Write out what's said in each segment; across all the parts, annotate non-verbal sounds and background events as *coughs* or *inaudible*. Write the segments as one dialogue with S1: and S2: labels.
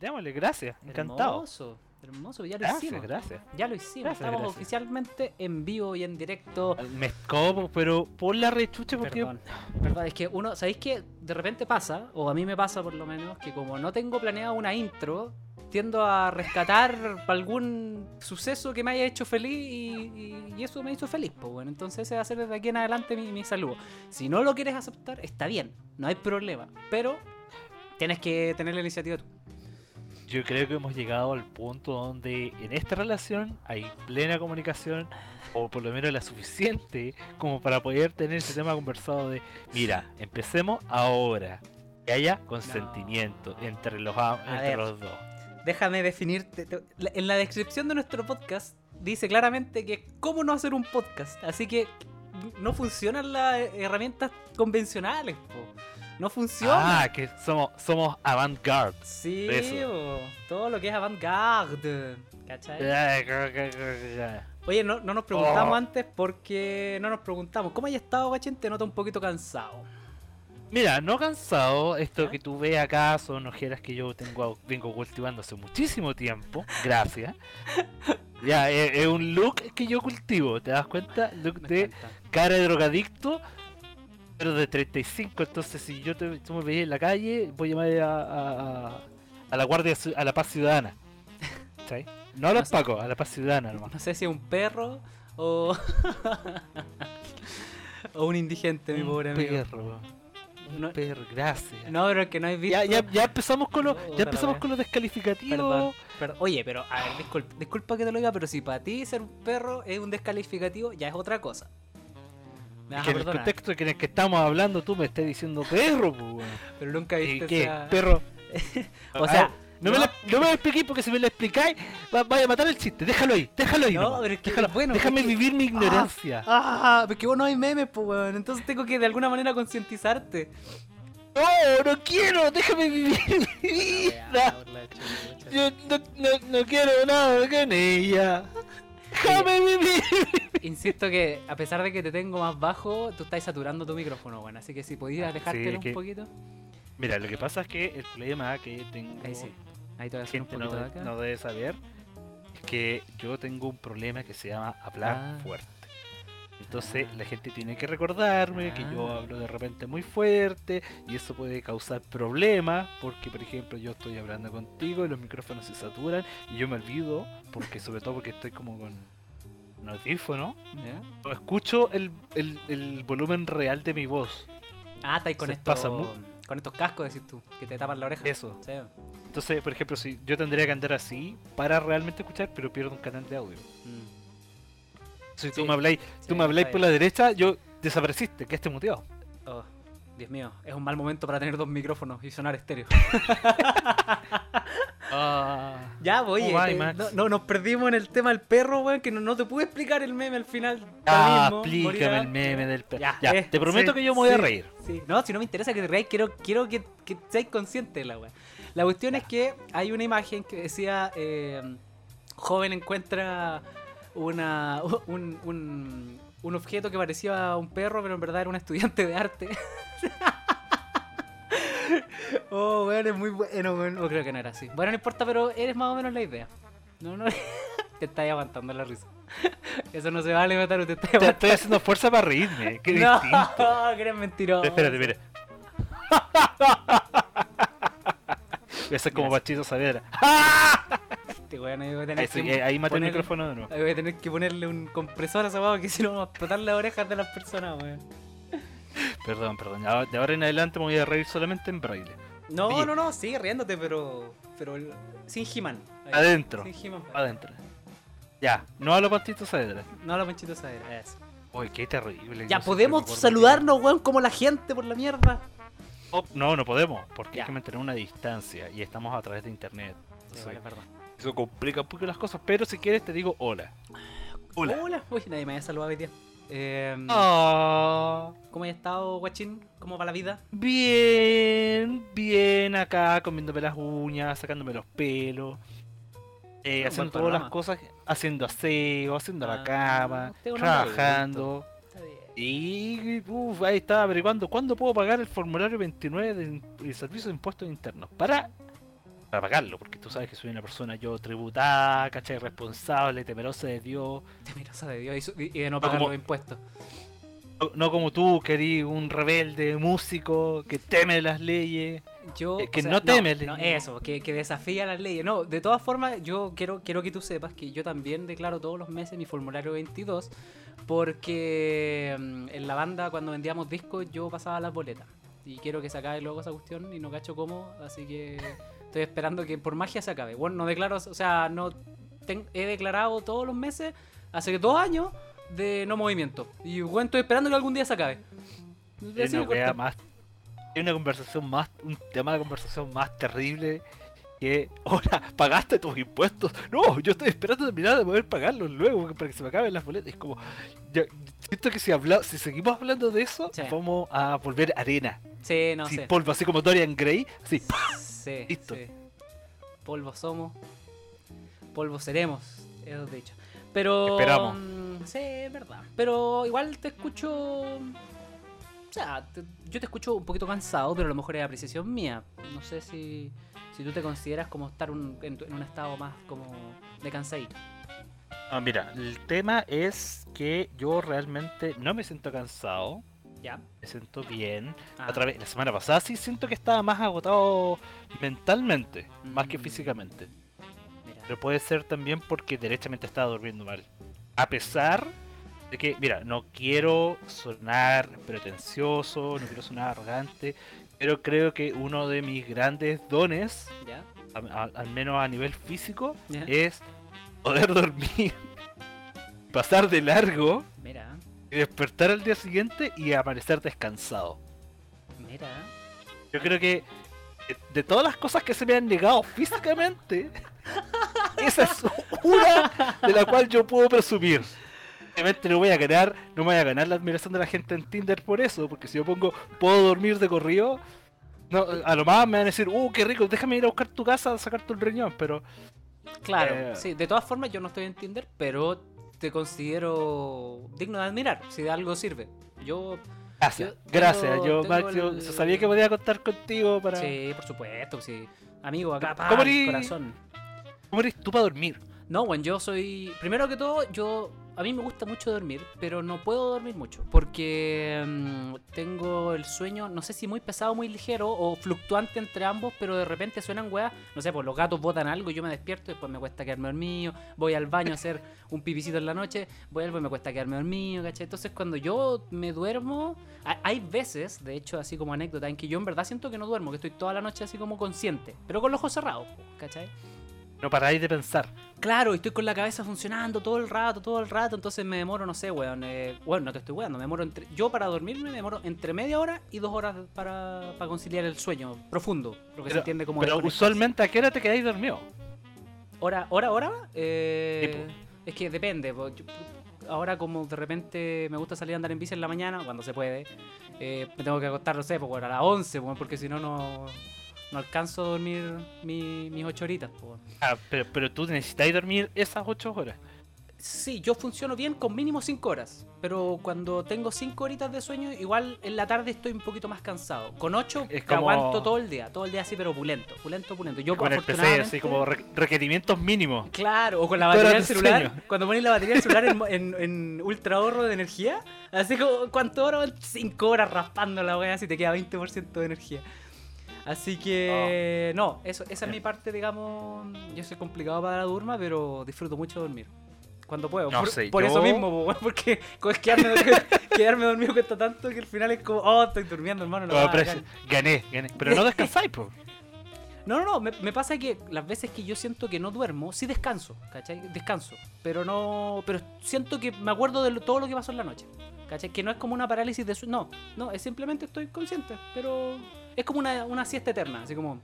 S1: Démosle, gracias, encantado.
S2: Hermoso, hermoso, ya lo
S1: Gracias,
S2: hicimos.
S1: gracias.
S2: Ya lo hicimos,
S1: Gracias,
S2: estamos
S1: gracias.
S2: oficialmente en vivo y en directo.
S1: Me escopo, pero por la rechucha porque
S2: Perdón, perdón, es que uno, ¿sabéis que de repente pasa, o a mí me pasa por lo menos, que como no tengo planeado una intro, tiendo a rescatar *laughs* algún suceso que me haya hecho feliz y, y- y eso me hizo feliz, pues bueno, entonces ese va a ser desde aquí en adelante mi, mi saludo. Si no lo quieres aceptar, está bien, no hay problema, pero tienes que tener la iniciativa tú.
S1: Yo creo que hemos llegado al punto donde en esta relación hay plena comunicación o por lo menos la suficiente como para poder tener ese tema conversado de mira, empecemos ahora. Que haya consentimiento entre los entre
S2: ver.
S1: los dos.
S2: Déjame definirte. En la descripción de nuestro podcast dice claramente que cómo no hacer un podcast. Así que no funcionan las herramientas convencionales, po. No funciona.
S1: Ah, que somos somos avant-garde.
S2: sí, todo lo que es avant-garde. ¿Cachai? Oye, no, no nos preguntamos
S1: Oh.
S2: antes porque no nos preguntamos. ¿Cómo hay estado, Guachín? Te noto un poquito cansado.
S1: Mira, no cansado, esto que tú ves acá son ojeras que yo tengo vengo cultivando hace muchísimo tiempo, gracias. *laughs* ya, es, es un look que yo cultivo, ¿te das cuenta? Look
S2: Me
S1: de
S2: encanta.
S1: cara de drogadicto, pero de 35, entonces si yo te, tú me veis en la calle, voy a llamar a, a- la Guardia, a la Paz Ciudadana. *laughs* No a
S2: No
S1: los
S2: sé.
S1: pacos, a la Paz Ciudadana nomás.
S2: No sé si es un perro o. *laughs* o un indigente, mi
S1: Un
S2: pobre amigo.
S1: perro, un
S2: No-
S1: perro, gracias.
S2: No, pero que no hay visto.
S1: Ya, ya, ya empezamos con los, ya empezamos
S2: wea.
S1: con los descalificativos.
S2: Perdón, perdón. Oye, pero a ver, disculpa, disculpa que te lo diga, pero si para ti ser un perro es un descalificativo, ya es otra cosa. Me
S1: que en el contexto en el que estamos hablando tú me estás diciendo perro, pues,
S2: pero nunca
S1: ¿Y
S2: viste
S1: qué?
S2: esa-
S1: Perro. *laughs*
S2: O
S1: Ah,
S2: sea,
S1: no, me
S2: no.
S1: la, no me lo expliquéis porque si me lo explicáis va- vaya a matar el chiste. Déjalo ahí, déjalo ahí.
S2: No,
S1: nomás.
S2: pero es que,
S1: Déjalo-
S2: bueno,
S1: déjame vivir mi ignorancia.
S2: Ah, porque vos no hay memes, pues, weón. Entonces tengo que de alguna manera concientizarte.
S1: No, no quiero, déjame vivir mi *laughs* vida. Yo no, no, no quiero nada con ella. Déjame vivir.
S2: Insisto que a pesar de que te tengo más bajo, tú estás saturando tu micrófono, weón. Así que si podías
S1: Ah,
S2: alejártelo
S1: sí,
S2: un
S1: que-
S2: poquito.
S1: Mira, lo que pasa es que el problema que tengo,
S2: Ahí sí. Ahí te voy a hacer un
S1: gente no,
S2: poquito de acá.
S1: no debe saber, es que yo tengo un problema que se llama hablar
S2: Ah.
S1: fuerte. Entonces la gente tiene que recordarme que yo hablo de repente muy fuerte y eso puede causar problemas porque por ejemplo yo estoy hablando contigo y los micrófonos se saturan y yo me olvido porque sobre todo porque estoy como con un audífono escucho el, el- el volumen real de mi voz
S2: Ah, estáis con
S1: Se
S2: estos,
S1: pasa mu-
S2: con estos cascos, decís tú, que te tapan la oreja.
S1: eso
S2: Sí.
S1: entonces por ejemplo si yo tendría que andar así para realmente escuchar pero pierdo un canal de audio
S2: Mm.
S1: Si
S2: Sí,
S1: tú me habláis
S2: sí,
S1: tú me habláis por la derecha yo desapareciste que esté muteado
S2: Oh, Dios mío, es un mal momento para tener dos micrófonos y sonar estéreo. *laughs*
S1: Ah.
S2: ya, pues, oye,
S1: ¿Cómo va,
S2: te-
S1: Max?
S2: no, no, nos perdimos en el tema del perro, weón, que no, no te pude explicar el meme al final.
S1: Ah, explícame el meme del perro.
S2: Ya,
S1: Ya,
S2: eh,
S1: te prometo
S2: sí,
S1: que yo me voy a reír.
S2: No, si no me interesa que te reáis, quiero, quiero que, que seáis conscientes de la weá. La cuestión es que hay una imagen que decía: eh, Joven encuentra una, *laughs* un, un, un objeto que parecía un perro, pero en verdad era un estudiante de arte. *laughs* oh, weón, es muy bueno, weón. O creo que no era así. Bueno, no importa, pero eres más o menos la idea. No, no. *laughs* te estás aguantando la risa. Eso no se vale, Mataru, te estás
S1: Te-. Estoy haciendo fuerza para reírme. Qué
S2: no,
S1: distinto.
S2: que eres mentiroso.
S1: Espérate, mira. Voy a hacer como. Pachito Saavedra.
S2: Este weón, ahí voy a tener
S1: Ahí, sí,
S2: que
S1: ahí maté el
S2: poner-
S1: micrófono de nuevo.
S2: ahí voy a tener que ponerle un compresor a esa weá, que si no vamos a explotar las orejas de las personas, weón. *laughs*
S1: Perdón, perdón. De ahora en adelante me voy a reír solamente en braille.
S2: No, no, no, sigue riéndote, pero. Pero sin He-Man.
S1: Adentro.
S2: Sin He-Man.
S1: Adentro. Ya, no a los Pachito Saavedra.
S2: No, la manchita esa era eso.
S1: Uy, qué terrible.
S2: Ya, podemos saludarnos, weón, como la gente por la mierda.
S1: Oh, no, no podemos, porque
S2: Ya.
S1: hay que mantener una distancia y estamos a través de internet.
S2: Sí, vale, perdón.
S1: Eso complica un poco las cosas, pero si quieres te digo hola. Hola.
S2: Hola. Uy, nadie me había saludado hoy día. Eh,
S1: Ah,
S2: ¿Cómo has estado, guachín? ¿Cómo va la vida?
S1: bien, bien acá, comiéndome las uñas, sacándome los pelos, eh, haciendo todas las cosas, haciendo aseo, haciendo
S2: Ah,
S1: la cama,
S2: un hombre
S1: trabajando.
S2: Está bien.
S1: Y uf, ahí estaba averiguando cuándo puedo pagar el formulario 29 del del Servicio de Impuestos Internos para para pagarlo, porque tú sabes que soy una persona yo tributada, ¿cachai? Responsable, temerosa de Dios.
S2: Temerosa de Dios y, y de no pagar
S1: como-
S2: los impuestos.
S1: No, no como tú, que eres un rebelde músico, que teme las leyes.
S2: Yo,
S1: Eh, que
S2: sea,
S1: no teme el-
S2: no, eso, que, que desafía las leyes. No, de todas formas, yo quiero, quiero que tú sepas que yo también declaro todos los meses mi formulario 22 porque mm, en la banda cuando vendíamos discos yo pasaba las boletas. Y quiero que se acabe luego esa cuestión y no cacho cómo, así que estoy esperando que por magia se acabe. Bueno, no declaro, o sea, no ten- he declarado todos los meses, hace dos años, de no movimiento. Y bueno, estoy esperando que algún día se acabe.
S1: Es una más. Es una conversación más. Un tema de conversación más terrible que. *laughs* Ahora, pagaste tus impuestos. No, yo estoy esperando terminar de poder pagarlos luego para que se me acaben las boletas. Es como. ya- siento que si, habla, si seguimos hablando de eso,
S2: Sí.
S1: vamos a volver arena.
S2: Sí, no
S1: sin
S2: sé.
S1: polvo, así como Dorian Gray. Sí,
S2: Sí,
S1: Listo.
S2: sí. Polvo somos, polvo seremos, es dicho. Pero.
S1: Esperamos.
S2: mm, Sí, es verdad. Pero igual te escucho. O sea, te- yo te escucho un poquito cansado, pero a lo mejor es apreciación mía. No sé si, si tú te consideras como estar un- en, en un estado más como de cansadito.
S1: Ah, mira, el tema es que yo realmente no me siento cansado.
S2: ¿Ya?
S1: Me siento bien.
S2: Ah,
S1: A través, la semana pasada sí siento que estaba más agotado mentalmente, más que
S2: Mm.
S1: físicamente.
S2: mira.
S1: Pero puede ser también porque derechamente estaba durmiendo mal. A pesar de que, mira, no quiero sonar pretencioso, no quiero sonar arrogante, pero creo que uno de mis grandes dones,
S2: ¿Ya?
S1: a- a- al menos a nivel físico,
S2: Ya.
S1: es poder *laughs* dormir, pasar de largo, y despertar al día siguiente y amanecer descansado.
S2: mira.
S1: Yo creo que de- de todas las cosas que se me han negado físicamente, *laughs* esa es una de la cual yo puedo presumir. Obviamente no voy a ganar, no me voy a ganar la admiración de la gente en Tinder por eso, porque si yo pongo puedo dormir de corrido, no, a lo más me van a decir, uh, qué rico, déjame ir a buscar tu casa a sacarte un riñón, pero
S2: Claro,
S1: Eh,
S2: sí, de todas formas yo no estoy en Tinder, pero te considero digno de admirar, si de algo sirve. Yo,
S1: gracias,
S2: Yo
S1: gracias,
S2: tengo-
S1: yo
S2: tengo el-
S1: sabía que podía contar contigo para...
S2: sí, por supuesto, sí. Amigo, acá, pa,
S1: ¿Cómo eres?
S2: corazón.
S1: ¿Cómo eres tú para dormir?
S2: No, bueno, yo soy. Primero que todo, yo. A mí me gusta mucho dormir, pero no puedo dormir mucho. Porque mm, tengo el sueño, no sé si muy pesado, muy ligero o fluctuante entre ambos, pero de repente suenan weas. No sé, pues los gatos botan algo, yo me despierto, después me cuesta quedarme dormido. Voy al baño a hacer un pipicito en la noche, vuelvo y me cuesta quedarme dormido, ¿cachai? Entonces cuando yo me duermo. ha- Hay veces, de hecho, así como anécdota, en que yo en verdad siento que no duermo, que estoy toda la noche así como consciente, pero con los ojos cerrados, ¿cachai?
S1: No paráis de pensar.
S2: Claro, y estoy con la cabeza funcionando todo el rato, todo el rato, entonces me demoro, no sé, weón. eh, bueno, no te estoy weando, me demoro entre. Yo para dormirme me demoro entre media hora y dos horas para, para conciliar el sueño profundo, lo que se entiende como
S1: Pero usualmente, ¿a qué hora te quedáis dormido?
S2: ¿Hora, hora, hora? Eh, es que depende. yo- ahora, como de repente me gusta salir a andar en bici en la mañana, cuando se puede, eh, me tengo que acostar, no sé, a las 11, weón, porque si no, no no alcanzo a dormir mi- mis ocho horitas.
S1: Ah, pero, pero tú necesitáis dormir esas 8 horas.
S2: Sí, yo funciono bien con mínimo 5 horas, pero cuando tengo 5 horitas de sueño, igual en la tarde estoy un poquito más cansado. Con 8
S1: Es
S2: te
S1: como-
S2: aguanto todo el día, todo el día así, pero opulento, opulento, opulento. Yo
S1: Con el PC,
S2: afortunadamente-
S1: así como re- requeritos mínimos.
S2: Claro, o con la
S1: Ocho
S2: batería del
S1: de
S2: celular.
S1: sueño.
S2: Cuando pones la batería del celular en, en, en ultra ahorro de energía, así como, ¿cuánto horas? 5 horas raspando la weá, si te queda 20% de energía. Así que, no, eso, esa es mi parte, digamos. Yo soy complicado para la durma, pero disfruto mucho dormir. Cuando puedo.
S1: No
S2: por
S1: sé,
S2: por
S1: yo-
S2: eso mismo, porque quedarme, *laughs* quedarme dormido cuesta tanto que al final es como, oh, estoy durmiendo, hermano. weá,
S1: precio.
S2: bacán.
S1: Gané, gané. Pero no *laughs* descansáis, po.
S2: No, no, no, me, me pasa que las veces que yo siento que no duermo, sí descanso, ¿cachai? Descanso, pero no, pero siento que me acuerdo de lo- todo lo que pasó en la noche, ¿cachai? Que no es como una parálisis de sueño, no, no, es simplemente estoy consciente, pero es como una, una siesta eterna, así como,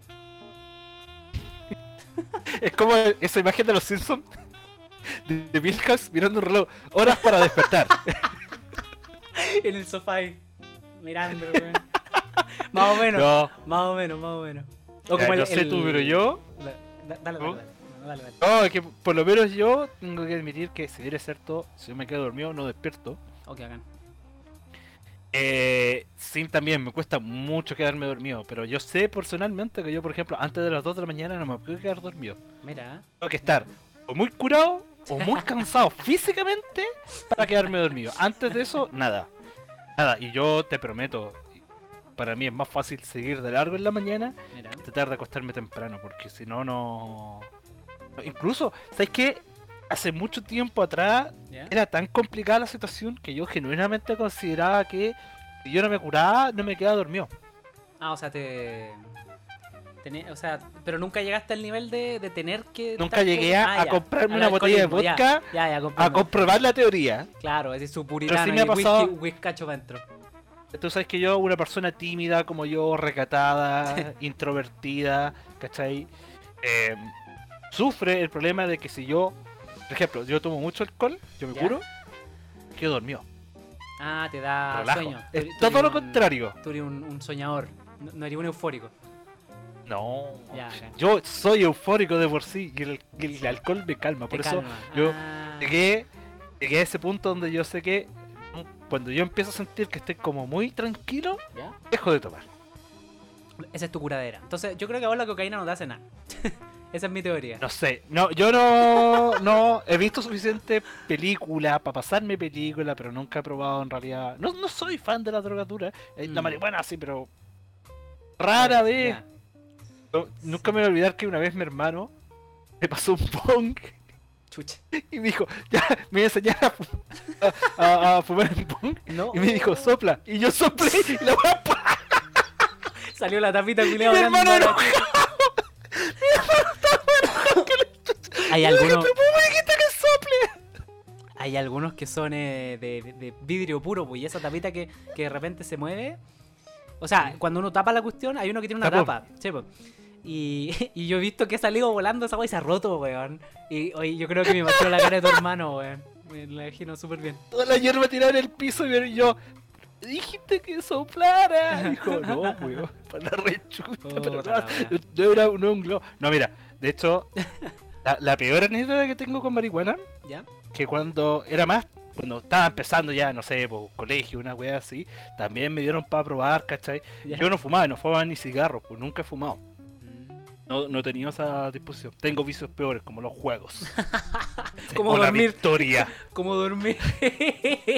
S2: *laughs*
S1: Es como esa imagen de los Simpsons. De, de Milhouse mirando un reloj. Horas para despertar. *laughs*
S2: en el sofá ahí, mirando, weón. Más o menos,
S1: No,
S2: más o menos, más o menos. O
S1: ya, no sé tú, pero yo.
S2: Dale, dale, dale.
S1: No, es que por lo menos yo tengo que admitir que si bien es cierto, si yo me quedo dormido no despierto.
S2: Ok, hagan.
S1: Eh, sí, también me cuesta mucho quedarme dormido, pero yo sé personalmente que yo, por ejemplo, antes de las 2 de la mañana no me puedo quedar dormido.
S2: Mira.
S1: Tengo que estar o muy curado o muy *laughs* cansado físicamente para quedarme dormido. Antes de eso, nada. Nada, y yo te prometo, para mí es más fácil seguir de largo en la mañana
S2: Mira.
S1: y tratar de acostarme temprano, porque si no, no... Incluso, ¿sabes qué? Hace mucho tiempo atrás era tan complicada la situación que yo genuinamente consideraba que si yo no me curaba, no me quedaba dormido.
S2: Ah, o sea, te. o sea, pero nunca llegaste al nivel de, de tener que.
S1: Nunca llegué a-
S2: Ah,
S1: a comprarme una botella de vodka,
S2: Ya, ya, ya
S1: A comprobar la teoría.
S2: Claro, es su puritano.
S1: me ha
S2: y whisky-
S1: pasado-
S2: para adentro.
S1: Tú sabes que yo, una persona tímida como yo, recatada, *laughs* introvertida, ¿cachai? Eh, sufre el problema de que si yo, por ejemplo, yo tomo mucho alcohol, yo me curo, quedo dormido,
S2: Ah, te da
S1: relajo.
S2: sueño.
S1: Es
S2: tú
S1: todo lo
S2: un-
S1: contrario.
S2: Tú eres un, un soñador. No, no eres un eufórico.
S1: No,
S2: Ya,
S1: yo soy eufórico de por sí y el, alcohol me calma. Por eso yo
S2: Ah,
S1: llegué, llegué a ese punto donde yo sé que mm, cuando yo empiezo a sentir que estoy como muy tranquilo,
S2: ¿ya?
S1: dejo de tomar.
S2: Esa es tu curadera. Entonces, yo creo que ahora la cocaína no te hace nada. *laughs* Esa es mi teoría.
S1: No sé, no, yo no, no he visto suficiente película para pasarme película, pero nunca he probado en realidad. No, no soy fan de la drogadura, eh, la
S2: Mm.
S1: marihuana sí, pero rara vez. No, nunca me voy a olvidar que una vez mi hermano me pasó un pong
S2: Chucha.
S1: y me dijo, ya, me voy a enseñar a, fu- a- a- a fumar pong.
S2: No.
S1: Y me dijo, sopla. Y yo soplé y la weá ¡pah!
S2: Salió la tapita culiada *laughs*
S1: mi hermano enojado.
S2: Hay algunos,
S1: "¿Pero
S2: hay algunos que son eh, de, vidrio puro, pues, y esa tapita que, que de repente se mueve. O sea, cuando uno tapa la cuestión, hay uno que tiene una
S1: Tapó.
S2: tapa. Sí, pues. Y, *laughs* y yo he visto que ha salido volando esa weá y se ha roto, weón. Y oye, yo creo que me imagino la cara de tu hermano, weón. Me la imagino súper bien.
S1: Toda la hierba tirada en el piso y yo, dijiste que soplara. *laughs* Dijo, no, weón, para la rechuta, pero
S2: Puta la
S1: no, no era un globo. No, mira, de hecho, *laughs* la, la peor anécdota que tengo con marihuana,
S2: ¿Ya?
S1: que cuando era más, cuando estaba empezando ya, no sé, por colegio, una wea así, también me dieron para probar, ¿cachai? Yo no fumaba, no fumaba ni cigarros, pues nunca he fumado.
S2: Mm.
S1: No, no tenido esa disposición. Tengo vicios peores, como los juegos. *laughs* *laughs*
S2: Como dormir.
S1: victoria.
S2: ¿Cómo dormir?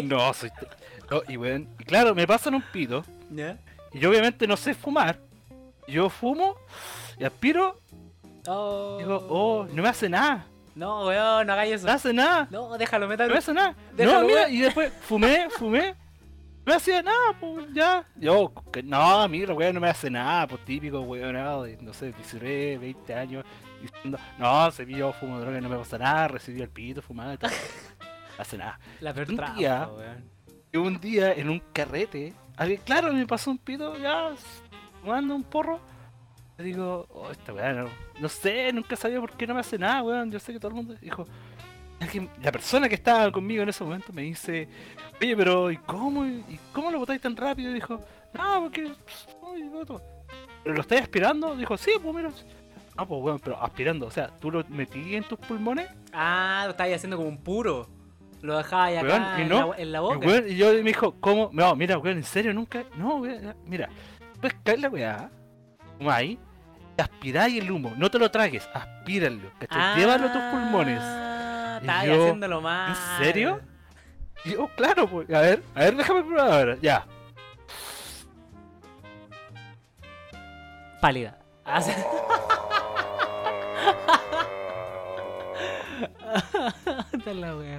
S1: No, soy... no, y, bueno, y claro, me pasan un pito.
S2: ¿Ya?
S1: Y yo obviamente no sé fumar. Yo fumo y aspiro
S2: Oh.
S1: digo, oh, no me hace nada.
S2: No, weón, no hagáis eso.
S1: No hace nada.
S2: No, déjalo,
S1: No
S2: métalo.
S1: me hace nada.
S2: Déjalo,
S1: no, mira,
S2: weón.
S1: y después fumé, fumé. No me hacía nada, pues ya. Yo, que no, a mí la weá no me hace nada, pues típico weón, no sé, 19, 20 años, diciendo, no, si yo fumo droga no me pasa nada, recibí el pito, fumaba y tal. No *laughs* hace nada.
S2: La
S1: Un
S2: trampa,
S1: día-
S2: weón.
S1: Y un día en un carrete, alguien, claro, me pasó un pito, ya, fumando un porro. Digo, oh, esta weá no, no sé, nunca sabía por qué no me hace nada, weón. Yo sé que todo el mundo dijo. la persona que estaba conmigo en ese momento me dice, oye, pero ¿y cómo? ¿Y cómo lo botáis tan rápido? Y dijo, no, porque. uy, voto". ¿Pero lo estáis aspirando? Dijo, sí, pues mira. No, pues weón, pero aspirando, o sea, ¿tú lo metí en tus pulmones?
S2: Ah, lo estáis haciendo como un puro. Lo dejabas
S1: Weón, y
S2: en, la, en la
S1: Y,
S2: boca.
S1: weón, y yo me dijo, ¿cómo? No, mira, weón, ¿en serio nunca? No, weón, mira, puedes caer la weá, ahí, aspiráis el humo, no te lo tragues, aspíralo, ¿cachai? Llévalo a tus pulmones.
S2: Ah,
S1: yo,
S2: haciéndolo mal.
S1: ¿En serio? Y yo, claro, pues, a ver, a ver, déjame probar ahora, ya.
S2: Pálida. Ah. *laughs*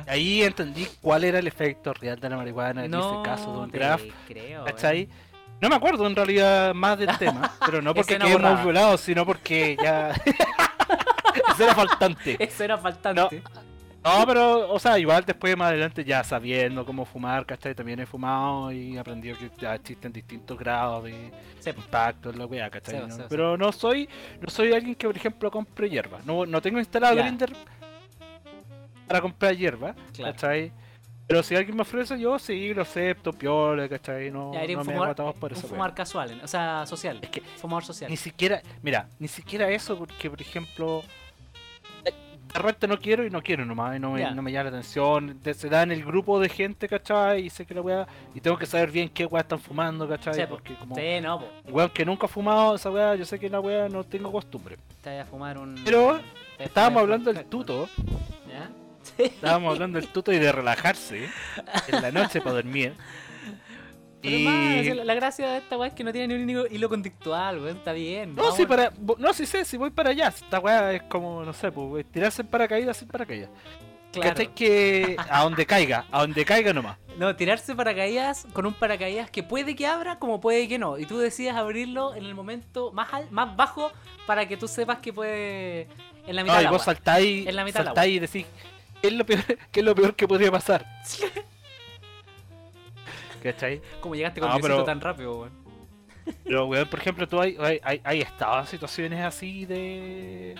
S1: Ahí entendí cuál era el efecto real de la marihuana en
S2: No,
S1: ese caso de un
S2: te
S1: graph,
S2: creo,
S1: ¿cachai? No me acuerdo en realidad más del tema, *laughs* pero no porque
S2: Escena
S1: quedemos violados, sino porque ya... *laughs* Eso era faltante.
S2: Eso era faltante.
S1: No, pero, o sea, igual después más adelante ya sabiendo cómo fumar, ¿cachai? También he fumado y he aprendido que ya existen distintos grados de
S2: po.
S1: impacto en la wea, ¿cachai? Pero no soy, no soy alguien que, por ejemplo, compre hierba. No, no tengo instalado
S2: Ya.
S1: Grindr para comprar hierba,
S2: Claro.
S1: ¿cachai? Pero si alguien me ofrece, yo sí, lo acepto, piola, ¿cachai? No,
S2: Ya,
S1: no
S2: un
S1: me
S2: fumar,
S1: matamos por eso.
S2: fumar casual, o sea, social.
S1: Es que
S2: Fumador social.
S1: ni siquiera, mira, ni siquiera eso, porque por ejemplo, de repente no quiero y no quiero nomás, y no me, no me llama la atención. se da en el grupo de gente, ¿cachai? Y sé que la weá. Y tengo que saber bien qué weá están fumando, ¿cachai?
S2: Sí, po.
S1: Porque como
S2: Sí, no, po.
S1: weón que nunca ha fumado esa weá, yo sé que la weá no tengo costumbre.
S2: Te vayas a fumar un.
S1: Pero estábamos
S2: fumar
S1: hablando del tuto,
S2: ¿Ya?
S1: Estábamos hablando del tuto y de relajarse en la noche para dormir.
S2: Pero
S1: Y...
S2: si la, la gracia de esta weá es que no tiene ni un hilo, hilo conductual, weón. Está bien.
S1: No, sí, para, no, sí sé, si voy para allá. Esta weá es como, no sé, pues, tirarse en paracaídas sin paracaídas.
S2: Claro.
S1: ¿Cachai? Que a donde caiga, a donde caiga nomás.
S2: No, tirarse paracaídas con un paracaídas que puede que abra como puede que no. Y tú decidas abrirlo en el momento más, al- más bajo para que tú sepas que puede. En la mitad
S1: No, y vos saltáis,
S2: En la mitad del
S1: saltáis y decís, ¿qué es, lo peor, *laughs* ¿qué es lo peor que podría pasar? *laughs* ¿Cachai?
S2: Como llegaste con
S1: No,
S2: Diosito
S1: pero-
S2: tan rápido, weón.
S1: Pero, weón, por ejemplo, tú hay, hay, hay, hay estado en situaciones así de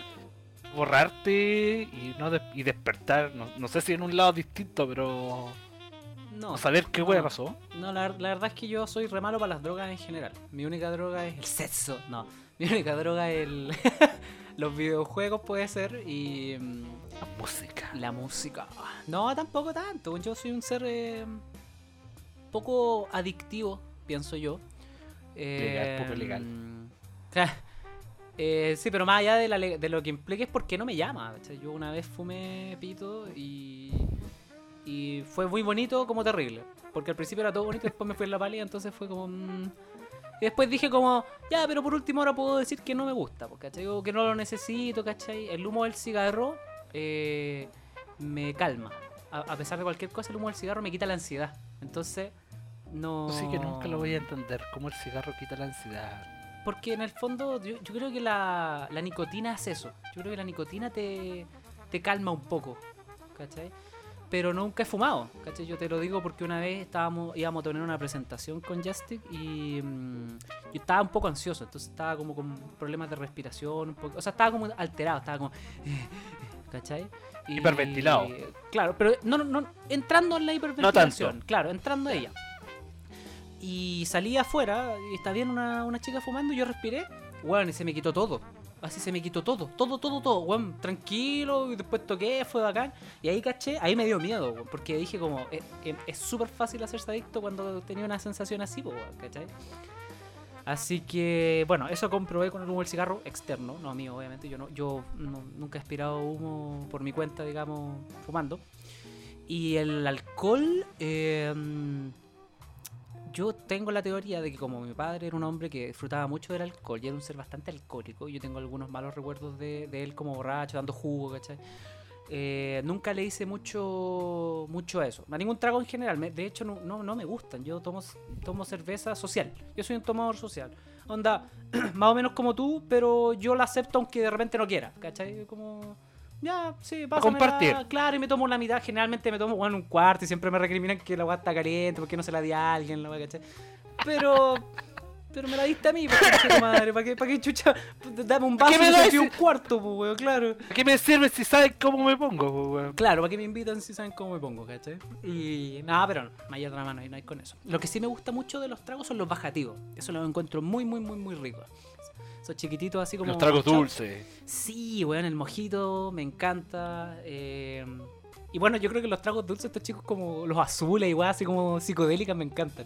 S1: borrarte y no des- y despertar, no, no sé si en un lado distinto, pero
S2: No.
S1: no saber qué
S2: no.
S1: weá pasó.
S2: No, la, la verdad es que yo soy re malo para las drogas en general. Mi única droga es el sexo. No, *laughs* mi única droga es el... *laughs* los videojuegos puede ser y mm,
S1: La música.
S2: la música. No, tampoco tanto. Yo soy un ser eh, poco adictivo, pienso yo.
S1: Legal, poco legal.
S2: mm, *laughs* eh, sí, pero más allá de, la de lo que implique es porque no me llama. Yo una vez fumé pito y, y fue muy bonito como terrible. Porque al principio era todo bonito y después me fui en la pálida, entonces fue como... mm, y después dije como, ya, pero por último ahora puedo decir que no me gusta, ¿cachai? O que no lo necesito, ¿cachai? El humo del cigarro eh, me calma. A, a pesar de cualquier cosa, el humo del cigarro me quita la ansiedad. Entonces, no...
S1: Así que nunca lo voy a entender, cómo el cigarro quita la ansiedad.
S2: Porque en el fondo yo, yo creo que la, la nicotina hace eso. Yo creo que la nicotina te, te calma un poco, ¿cachai? Pero nunca he fumado, ¿cachai? Yo te lo digo porque una vez estábamos, íbamos a tener una presentación con Justic y mm, yo estaba un poco ansioso, entonces estaba como con problemas de respiración, un poco, o sea, estaba como alterado, estaba como... *laughs* ¿Cachai? Y-
S1: Hiperventilado.
S2: Claro, pero no, no, no, entrando en la hiperventilación, claro, entrando ella. Y salí afuera y está bien una, una chica fumando y yo respiré. Bueno, y se me quitó todo. Así se me quitó todo, todo, todo, todo. Bueno, tranquilo, y después toqué, fue bacán. Y ahí caché, ahí me dio miedo, weón, porque dije como, eh, eh, es súper fácil hacerse adicto cuando tenía una sensación así, weón, ¿cachai? Así que, bueno, eso comprobé con el humo del cigarro externo, no mío, obviamente. Yo no, yo nunca he aspirado humo por mi cuenta, digamos, fumando. Y el alcohol, eh, yo tengo la teoría de que como mi padre era un hombre que disfrutaba mucho del alcohol y era un ser bastante alcohólico, yo tengo algunos malos recuerdos de, él como borracho, dando jugo, ¿cachai? Eh, nunca le hice mucho mucho eso, a ningún trago en general, de hecho no, no, no me gustan, yo tomo, tomo cerveza social, yo soy un tomador social, onda, *clears throat* más o menos como tú, pero yo la acepto aunque de repente no quiera, ¿cachai? Como... Ya, sí, pasa.
S1: compartir.
S2: Claro, y me tomo la mitad. Generalmente me tomo bueno, un cuarto y siempre me recriminan que la agua está caliente, porque no se la di a alguien, la weá, ¿cachai? Pero. *laughs* Pero me la diste a mí, pues, conche tu madre. ¿Para qué, para qué chucha? Dame un vaso
S1: qué me
S2: y doy un cuarto, pues, weón, claro.
S1: ¿Qué me sirve si sabes cómo me pongo, po, weón?
S2: Claro, para que me invitan si saben cómo me pongo, ¿cachai? Y nada, pero no, no hay otra mano y no hay con eso. Lo que sí me gusta mucho de los tragos son los bajativos. Eso lo encuentro muy, muy, muy, muy rico. Esos chiquititos así como.
S1: Los tragos dulces.
S2: Sí, weón, el mojito me encanta. eh, y bueno, yo creo que los tragos dulces, estos chicos como los azules, igual, así como psicodélicas, me encantan.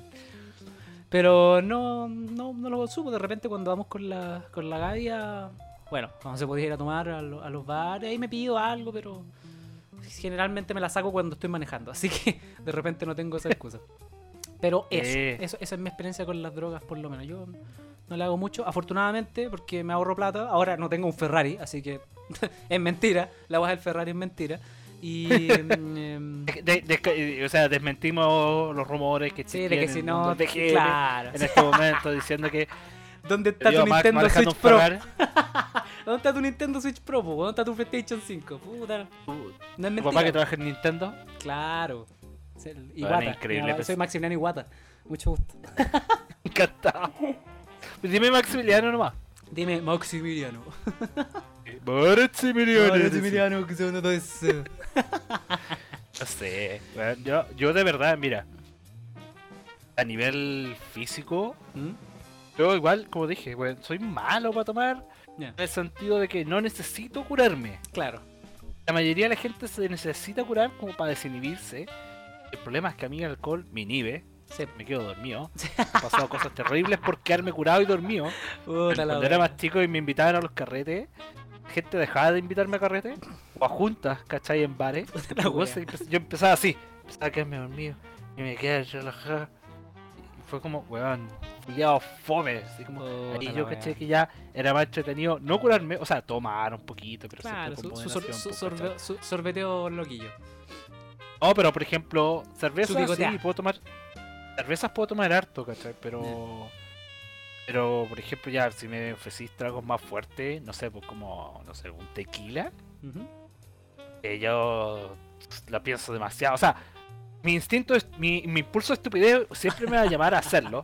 S2: Pero no, no, no lo consumo. De repente cuando vamos con la, con la Gaia, bueno, cuando se podía ir a tomar a, lo- a los bares, ahí me pido algo, pero generalmente me la saco cuando estoy manejando. Así que de repente no tengo esa excusa. Pero eso,
S1: Eh.
S2: eso, esa es mi experiencia con las drogas, por lo menos. Yo no le hago mucho, afortunadamente, porque me ahorro plata. Ahora no tengo un Ferrari, así que *laughs* es mentira. La voz del Ferrari es mentira. Y. *laughs* em,
S1: De- de- de- o sea, desmentimos los rumores que
S2: sí, de que si no.
S1: de
S2: Claro.
S1: en este momento diciendo que *laughs*
S2: ¿Dónde está tu Nintendo Switch Pro? ¿Dónde está tu Nintendo Switch Pro? po? ¿Dónde está tu PlayStation 5? Puta.
S1: tu-
S2: No es
S1: tu
S2: mentira.
S1: papá que trabaja en Nintendo.
S2: Claro. El-
S1: Bueno,
S2: Iwata.
S1: increíble,
S2: Mi-
S1: pues.
S2: Soy Maximiliano Iwata. Mucho gusto.
S1: Encantado. Dime Maximiliano nomás.
S2: Dime, Maximiliano.
S1: Maximiliano.
S2: Maximiliano, que se todo eso.
S1: No sé, yo, yo de verdad, mira, a nivel físico,
S2: ¿Mm?
S1: yo igual, como dije, weón, soy malo para tomar, en el sentido de que no necesito curarme.
S2: Claro.
S1: la mayoría de la gente se necesita curar como para desinhibirse. El problema es que a mí el alcohol me inhibe,
S2: Sí.
S1: me quedo dormido. Han pasado cosas terribles por quedarme curado y dormido. Cuando era más chico y me invitaban a los carretes, gente dejaba de invitarme a carretes o a juntas, ¿cachai? En bares. *laughs* Yo empezaba así, empezaba a quedarme dormido y me quedaba relajado. Y fue como, weón, culiado fome. Así como,
S2: la
S1: yo caché que ya era más entretenido no curarme, o sea, tomar un poquito, pero
S2: Claro,
S1: siempre con
S2: su, sorbeteo loquillo.
S1: No, pero por ejemplo, cerveza sí, puedo tomar. Cervezas puedo tomar harto, ¿cachai? Pero. Pero, por ejemplo, ya si me ofrecís tragos más fuertes, no sé, pues como, no sé, un tequila,
S2: Ujú.
S1: eh, yo la pienso demasiado. O sea, mi instinto, es, mi, mi impulso de estupidez siempre me va a llamar a hacerlo.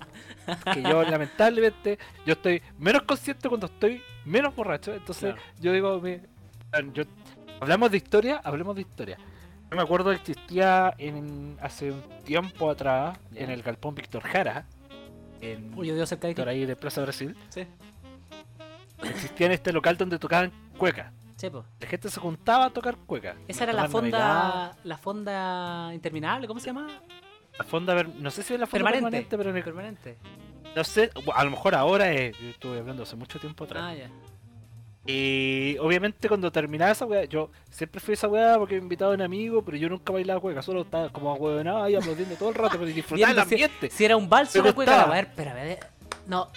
S1: Que yo, *laughs* lamentablemente, yo estoy menos consciente cuando estoy menos borracho. Entonces,
S2: Claro.
S1: yo digo, me- yo, hablamos de historia, hablemos de historia. Me acuerdo que existía en, hace un tiempo atrás, en el galpón Víctor Jara, en,
S2: Uy, yo cerca de
S1: por ahí de Plaza Brasil,
S2: Sí,
S1: existía en este local donde tocaban cueca.
S2: sí, po.
S1: La gente se juntaba a tocar cueca.
S2: Esa era la fonda. La fonda interminable, ¿cómo se llama?
S1: La fonda, no sé si es la fonda
S2: Permanente.
S1: permanente, pero en el-
S2: Permanente.
S1: no sé, a lo mejor ahora es, yo estuve hablando hace mucho tiempo atrás.
S2: Ah, ya.
S1: Y obviamente cuando terminaba esa weá, yo siempre fui a esa weá porque me invitaba un amigo, pero yo nunca bailaba cueca, solo estaba como huevonado ahí aplaudiendo todo el rato, pero *laughs* disfrutaba el
S2: si-
S1: ambiente.
S2: Si era un vals o una cueca, a ver, espérame. eh. No.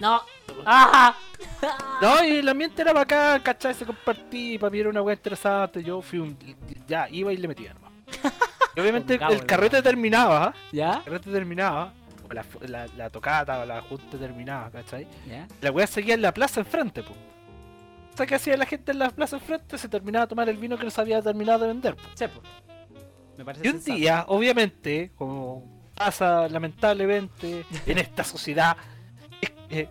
S2: No. ¡Ah! *laughs*
S1: No, y el ambiente era bacán, ¿cachai? Se compartí, para mí era una weá interesante, yo fui un... ya, iba y le metía nomás. Y obviamente *laughs*
S2: cabo,
S1: el carrete terminaba,
S2: ¿Ya?
S1: el carrete terminaba, o la, la, la tocata o la junta terminaba, ¿cachai?
S2: ¿Ya?
S1: La weá seguía en la plaza enfrente, po. ¿Qué hacía la gente en la plaza enfrente? Se terminaba de tomar el vino que no se había terminado de vender. po.
S2: Sí, po. Me parece
S1: Y un
S2: sensato.
S1: día, obviamente, como pasa lamentablemente en esta sociedad eh, eh,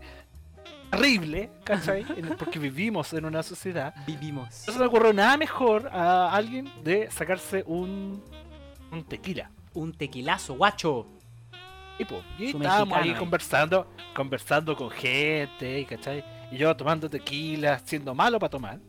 S1: terrible, ¿cachai? *laughs* Porque vivimos en una sociedad,
S2: Vivimos.
S1: no se le ocurrió nada mejor a alguien de sacarse un, un tequila.
S2: Un tequilazo, guacho.
S1: Y,
S2: Su
S1: estábamos
S2: mexicano
S1: ahí
S2: ahí.
S1: conversando, conversando con gente, ¿cachai? Y yo tomando tequila, siendo malo para tomar.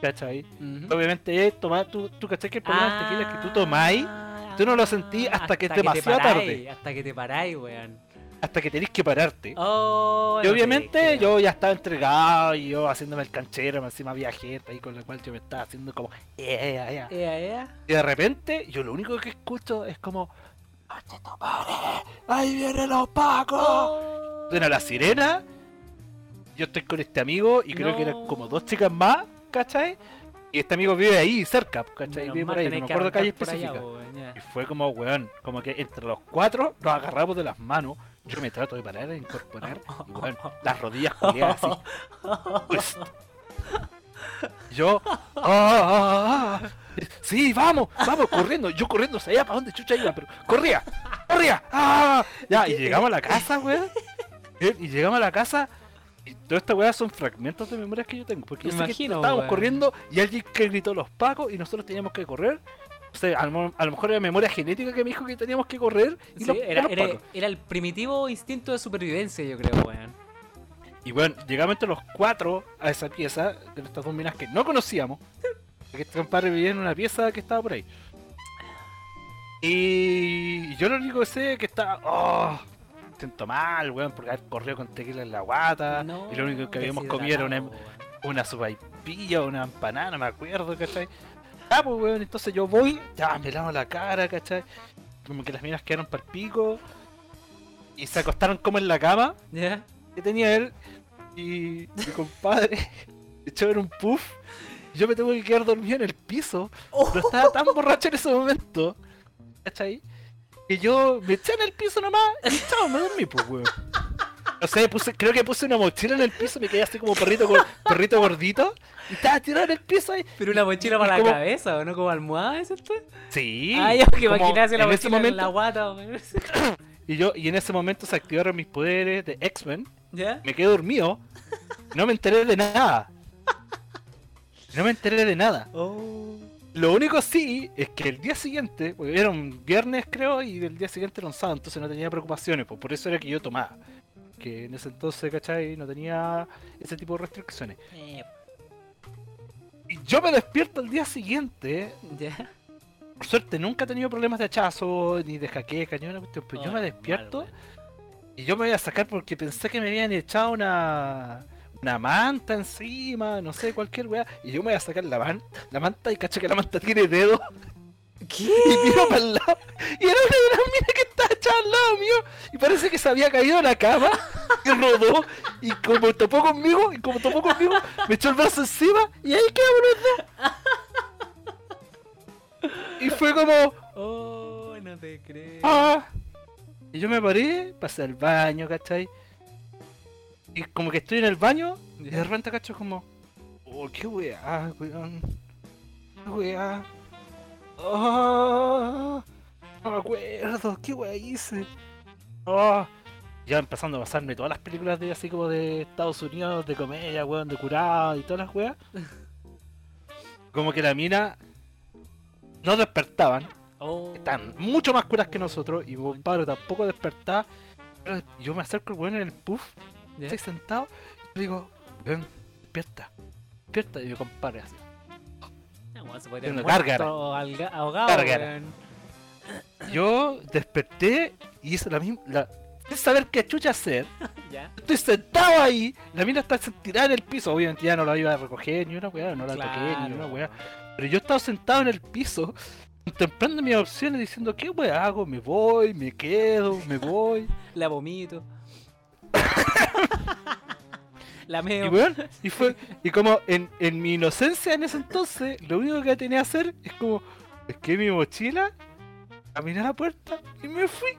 S1: ¿Cachai?
S2: Ujú.
S1: Obviamente, eh, tomar, tú, tú cachai que el problema del tequila es que tú tomáis
S2: Ah,
S1: tú no lo sentí hasta que es
S2: te
S1: demasiado
S2: paráis,
S1: tarde.
S2: Hasta que te paráis, weón.
S1: hasta que tenés que pararte.
S2: Oh,
S1: y
S2: no te
S1: obviamente yo ya estaba entregado y yo haciéndome el canchero, encima había gente ahí con la cual yo me estaba haciendo como... "Eh, eh, eh".
S2: Ea, ea.
S1: Y de repente yo lo único que escucho es como... "Conche tu madre, ¡Ahí vienen los pacos!
S2: Oh.
S1: Suena la sirena. Yo estoy con este amigo y creo que eran como dos chicas más, ¿cachai? Y este amigo vive ahí cerca, ¿cachai?
S2: Menos
S1: Vive por ahí, no me acuerdo calle
S2: allá,
S1: específica.
S2: ya.
S1: Y fue como, weón, como que entre los cuatro nos agarramos de las manos. Yo me trato de parar, de incorporar. Y *laughs* weón, las rodillas culiadas así. Pues, *laughs* yo, ah, ah, ah, sí, vamos, vamos, corriendo. Yo corriendo, sabía para dónde chucha iba, pero corría, corría. ah. Ya, y llegamos a la casa, weón. *laughs* Y llegamos a la casa. Y todas estas weas son fragmentos de memorias que yo tengo. Porque yo
S2: Me
S1: sé que
S2: imagino,
S1: estábamos corriendo y alguien que gritó los pacos y nosotros teníamos que correr. O sea, a lo, mo- a lo mejor era memoria genética que me dijo que teníamos que correr. Y
S2: Sí,
S1: los,
S2: era,
S1: los
S2: era-
S1: pacos.
S2: era el primitivo instinto de supervivencia, yo creo, weón.
S1: Y bueno, llegamos entre los cuatro a esa pieza, de estas dos minas que no conocíamos. Que este compadre vivía en una pieza que estaba por ahí. Y yo lo único que sé es que estaba. Oh, me siento mal, weón, porque haber corrido con tequila en la guata. y lo único que habíamos comido era una, una sopaipilla, una empanada, no me acuerdo, ¿cachai? Ah, pues weón, entonces yo voy, ya me lavo la cara, ¿cachai? Como que las minas quedaron para el pico. Y se acostaron como en la cama
S2: ¿Ya?
S1: que tenía él y mi compadre *laughs* echó ver un puff. y Yo me tengo que quedar dormido en el piso. Pero estaba tan borracho en ese momento. ¿Cachai? Que yo me eché en el piso nomás y chao, me dormí, pues, weón. Sé, puse, creo que puse una mochila en el piso, me quedé así como perrito, perrito gordito. Y estaba tirado en el piso ahí.
S2: Pero una mochila para la cabeza, ¿o no? Como almohada, ¿es esto?
S1: Sí.
S2: ah, yo que
S1: como
S2: imaginase la mochila
S1: ese
S2: en
S1: momento,
S2: la guata, *coughs*
S1: y yo, y en ese momento se activaron mis poderes de X-Men.
S2: ¿Ya?
S1: me quedé dormido, no me enteré de nada. No me enteré de nada.
S2: Oh.
S1: Lo único sí es que el día siguiente, era un viernes creo, y el día siguiente era un sábado, entonces no tenía preocupaciones, pues por eso era que yo tomaba. Que en ese entonces, ¿cachai? No tenía ese tipo de restricciones.
S2: Eh,
S1: Y Yo me despierto el día siguiente.
S2: Ya.
S1: Por suerte, nunca he tenido problemas de hachazo, ni de jaqueca, ni una cuestión. Pero yo me
S2: mal,
S1: despierto
S2: weón.
S1: y yo me voy a sacar porque pensé que me habían echado una. Una manta encima, no sé, cualquier weá. Y yo me voy a sacar la, man- la manta y cacho que la manta tiene dedo.
S2: ¿Qué? *laughs*
S1: Y miro para el lado. Y era una de las minas que estaba echada al lado mío. Y parece que se había caído en la cama. Y rodó. Y como topó conmigo, y como topó conmigo, me echó el brazo encima. Y ahí quedamos los dos. Y fue como.
S2: Oh, no te creo.
S1: ¡Ah! Y yo me paré, pasé al baño, ¿cachai? Y como que estoy en el baño. Y de repente, cacho, como. Oh, qué weá, weón. Qué weá. Oh, no me acuerdo, qué weá hice. Oh, ya empezando a pasarme todas las películas de así como de Estados Unidos, de comedia, weón, de curado y todas las weas. *laughs* Como que la mina no despertaban,
S2: Oh.
S1: están mucho más curas que nosotros y mi compadre tampoco despertaba. Pero yo me acerco al weón en el puff,
S2: Ya.
S1: estoy sentado y le digo, ven, despierta, despierta. Y mi compadre así.
S2: Weón, se muerto ahogado,
S1: Gárgara. Yo desperté y hice la misma. La... Sin saber qué chucha hacer, *laughs*
S2: Ya.
S1: estoy sentado ahí. La mina está tirada en el piso. Obviamente ya no la iba a recoger ni una weá, no la toqué ni una weá. Pero yo estaba sentado en el piso, contemplando mis opciones, diciendo: ¿Qué weá hago? ¿Me voy? ¿Me quedo? ¿Me voy? *laughs*
S2: La vomito. *laughs* la
S1: Y, weón, y fue, y como en, en mi inocencia en ese entonces, lo único que tenía que hacer es como, es que mi mochila, caminé a la puerta y me fui.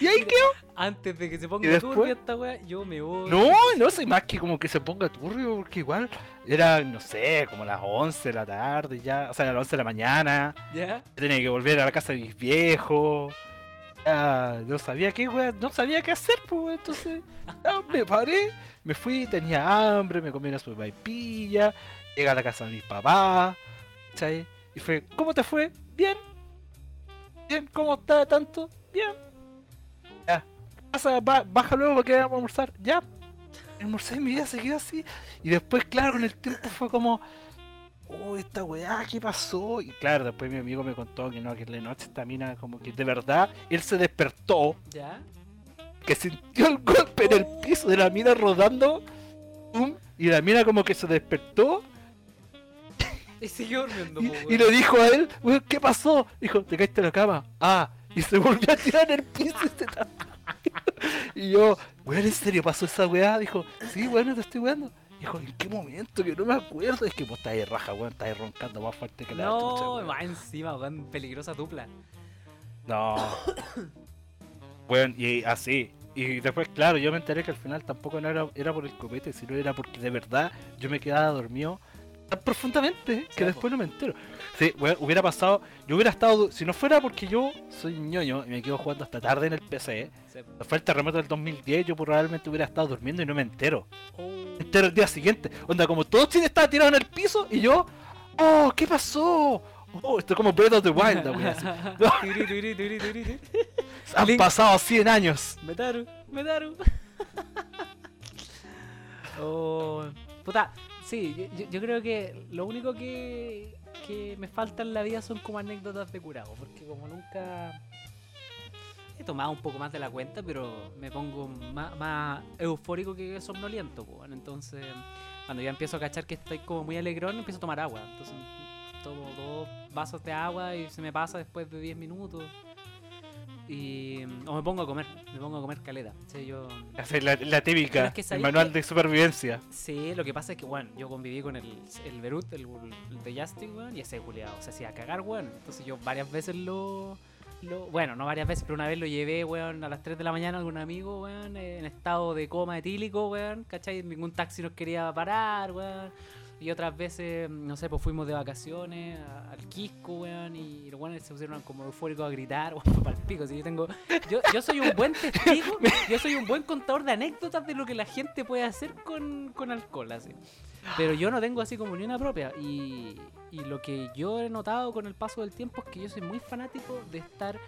S1: y ahí quedó.
S2: Antes de que se
S1: ¿Y
S2: ponga turbia esta weá, yo me voy.
S1: No, no sé más que como que se ponga turbio, porque igual era, no sé, como las 11 de la tarde ya, o sea, a las 11 de la mañana,
S2: ¿Ya?
S1: tenía que volver a la casa de mis viejos. Ya, no sabía qué, weón, no sabía qué hacer, pues, entonces ya, me paré, me fui, tenía hambre, me comí una sopaipilla, llegué a la casa de mis papás, ¿cachai? Y fue, ¿cómo te fue? Bien, bien, ¿cómo está tanto? Bien, ya, pasa, ba- baja luego porque vamos a almorzar, ya, almorcé y mi vida se quedó así, y después, claro, con el tiempo fue como, oh, esta weá, ¿qué pasó? Y claro, después mi amigo me contó que no, que en la noche esta mina, como que de verdad, él se despertó,
S2: ¿Ya?
S1: que sintió el golpe en el piso de la mina rodando, y la mina como que se despertó
S2: Y siguió durmiendo,
S1: y, le dijo a él, weón, ¿qué pasó? Dijo, te caíste en la cama. Ah, y se volvió a tirar en el piso y se tapó. *laughs* Y yo, weón, ¿en serio pasó esa weá? Dijo, sí, bueno, te estoy weando. Dijo, ¿en qué momento? Que no me acuerdo. Es que vos estás ahí raja, weón, estás ahí roncando más fuerte que la chucha,
S2: No,
S1: weón.
S2: va encima, weón. Peligrosa dupla.
S1: No. Bueno, y así. Y después, claro, yo me enteré que al final tampoco no era, era por el copete, sino era porque de verdad yo me quedaba dormido tan profundamente que después no me entero. Sí, weón, hubiera pasado, yo hubiera estado, si no fuera porque yo soy ñoño y me quedo jugando hasta tarde en el PC, no fue el terremoto del 2010, yo probablemente hubiera estado durmiendo y no me entero.
S2: Oh.
S1: Entero el día siguiente. Onda, como todo Chile estaba tirado en el piso y yo, oh, ¿qué pasó? Oh, esto es como Breath of the Wild, la wea. *laughs* *laughs* Han
S2: Link.
S1: pasado 100 años.
S2: Metaru, Metaru. *laughs* oh, puta, sí, yo- yo, yo creo que lo único que, que me falta en la vida son como anécdotas de curado, porque como nunca he tomado un poco más de la cuenta, pero me pongo más, más eufórico que somnoliento, pues, bueno, entonces cuando ya empiezo a cachar que estoy como muy alegrón, empiezo a tomar agua, entonces tomo dos vasos de agua y se me pasa después de 10 minutos. Y, o me pongo a comer, me pongo a comer caleta. Sí, yo, *laughs*
S1: la, la típica,
S2: es que
S1: el manual
S2: que-
S1: de supervivencia.
S2: sí, lo que pasa es que, bueno, yo conviví con el, el Berut, el, el de Justin, weón, y ese culiado se hacía cagar, weón. Entonces yo varias veces lo, Bueno, no varias veces, pero una vez lo llevé, weón, a las 3 de la mañana a algún amigo, weón, eh, en estado de coma etílico, weón, ¿cachai? Ningún taxi nos quería parar, weón. Y otras veces, no sé, pues fuimos de vacaciones al Quisco, weón, y los weones se pusieron como eufóricos a gritar, *laughs* weón, para el pico. Si yo tengo. Yo, yo soy un buen testigo, yo soy un buen contador de anécdotas de lo que la gente puede hacer con, con alcohol, así. Pero yo no tengo así como ni una propia. Y, y lo que yo he notado con el paso del tiempo es que yo soy muy fanático de estar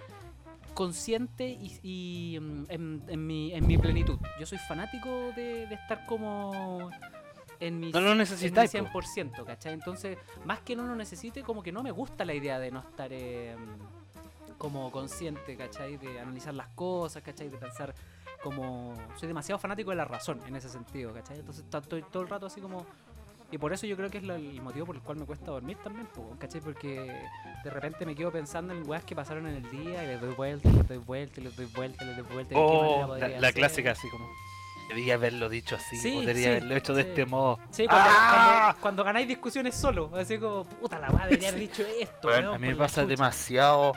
S2: consciente y, y, mm, en, en mi, en mi plenitud. Yo soy fanático de, de estar como en mi,
S1: No lo
S2: en mi
S1: necesitáis, po.
S2: 100%, ¿cachai? Entonces, más que no lo necesite, como que no me gusta la idea de no estar eh, como consciente, ¿cachai? De analizar las cosas, ¿cachai? De pensar como... Soy demasiado fanático de la razón en ese sentido, ¿cachai? Entonces estoy todo el rato así como... Y por eso yo creo que es lo- el motivo por el cual me cuesta dormir también, po, ¿cachai? Porque de repente me quedo pensando en weas que pasaron en el día y les doy vuelta, les doy vuelta, y les doy vuelta, y les doy vuelta.
S1: Oh, la,
S2: podría
S1: la clásica así como. Debería haberlo dicho así,
S2: Sí, sí,
S1: haberlo hecho de este modo.
S2: Sí, cuando,
S1: ¡Ah!
S2: cuando- cuando ganáis discusiones solo, así como, puta la weá, debería haber dicho esto.
S1: Weón,
S2: weón,
S1: a mí me pasa
S2: chucha".
S1: demasiado,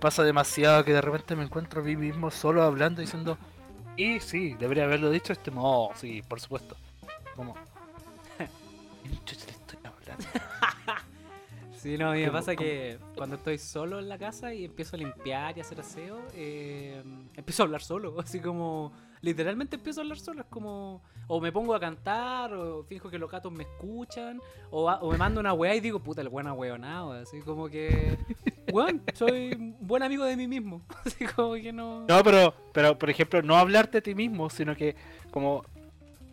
S1: pasa demasiado que de repente me encuentro a mí mismo solo hablando diciendo, y sí, debería haberlo dicho de este modo, sí, por supuesto. Como, ¿quién chucha le estoy hablando? *laughs*
S2: Sí, no, a mí me pasa que cuando estoy solo en la casa y empiezo a limpiar y hacer aseo, eh, empiezo a hablar solo, *laughs* así como, literalmente empiezo a hablar solo, es como, o me pongo a cantar, o fijo que los gatos me escuchan, o, a- o me mando una weá y digo, puta, el buena weonado, así como que, weón, soy un buen amigo de mí mismo, *laughs* así como que no...
S1: No, pero, pero por ejemplo, no hablarte a ti mismo, sino que como,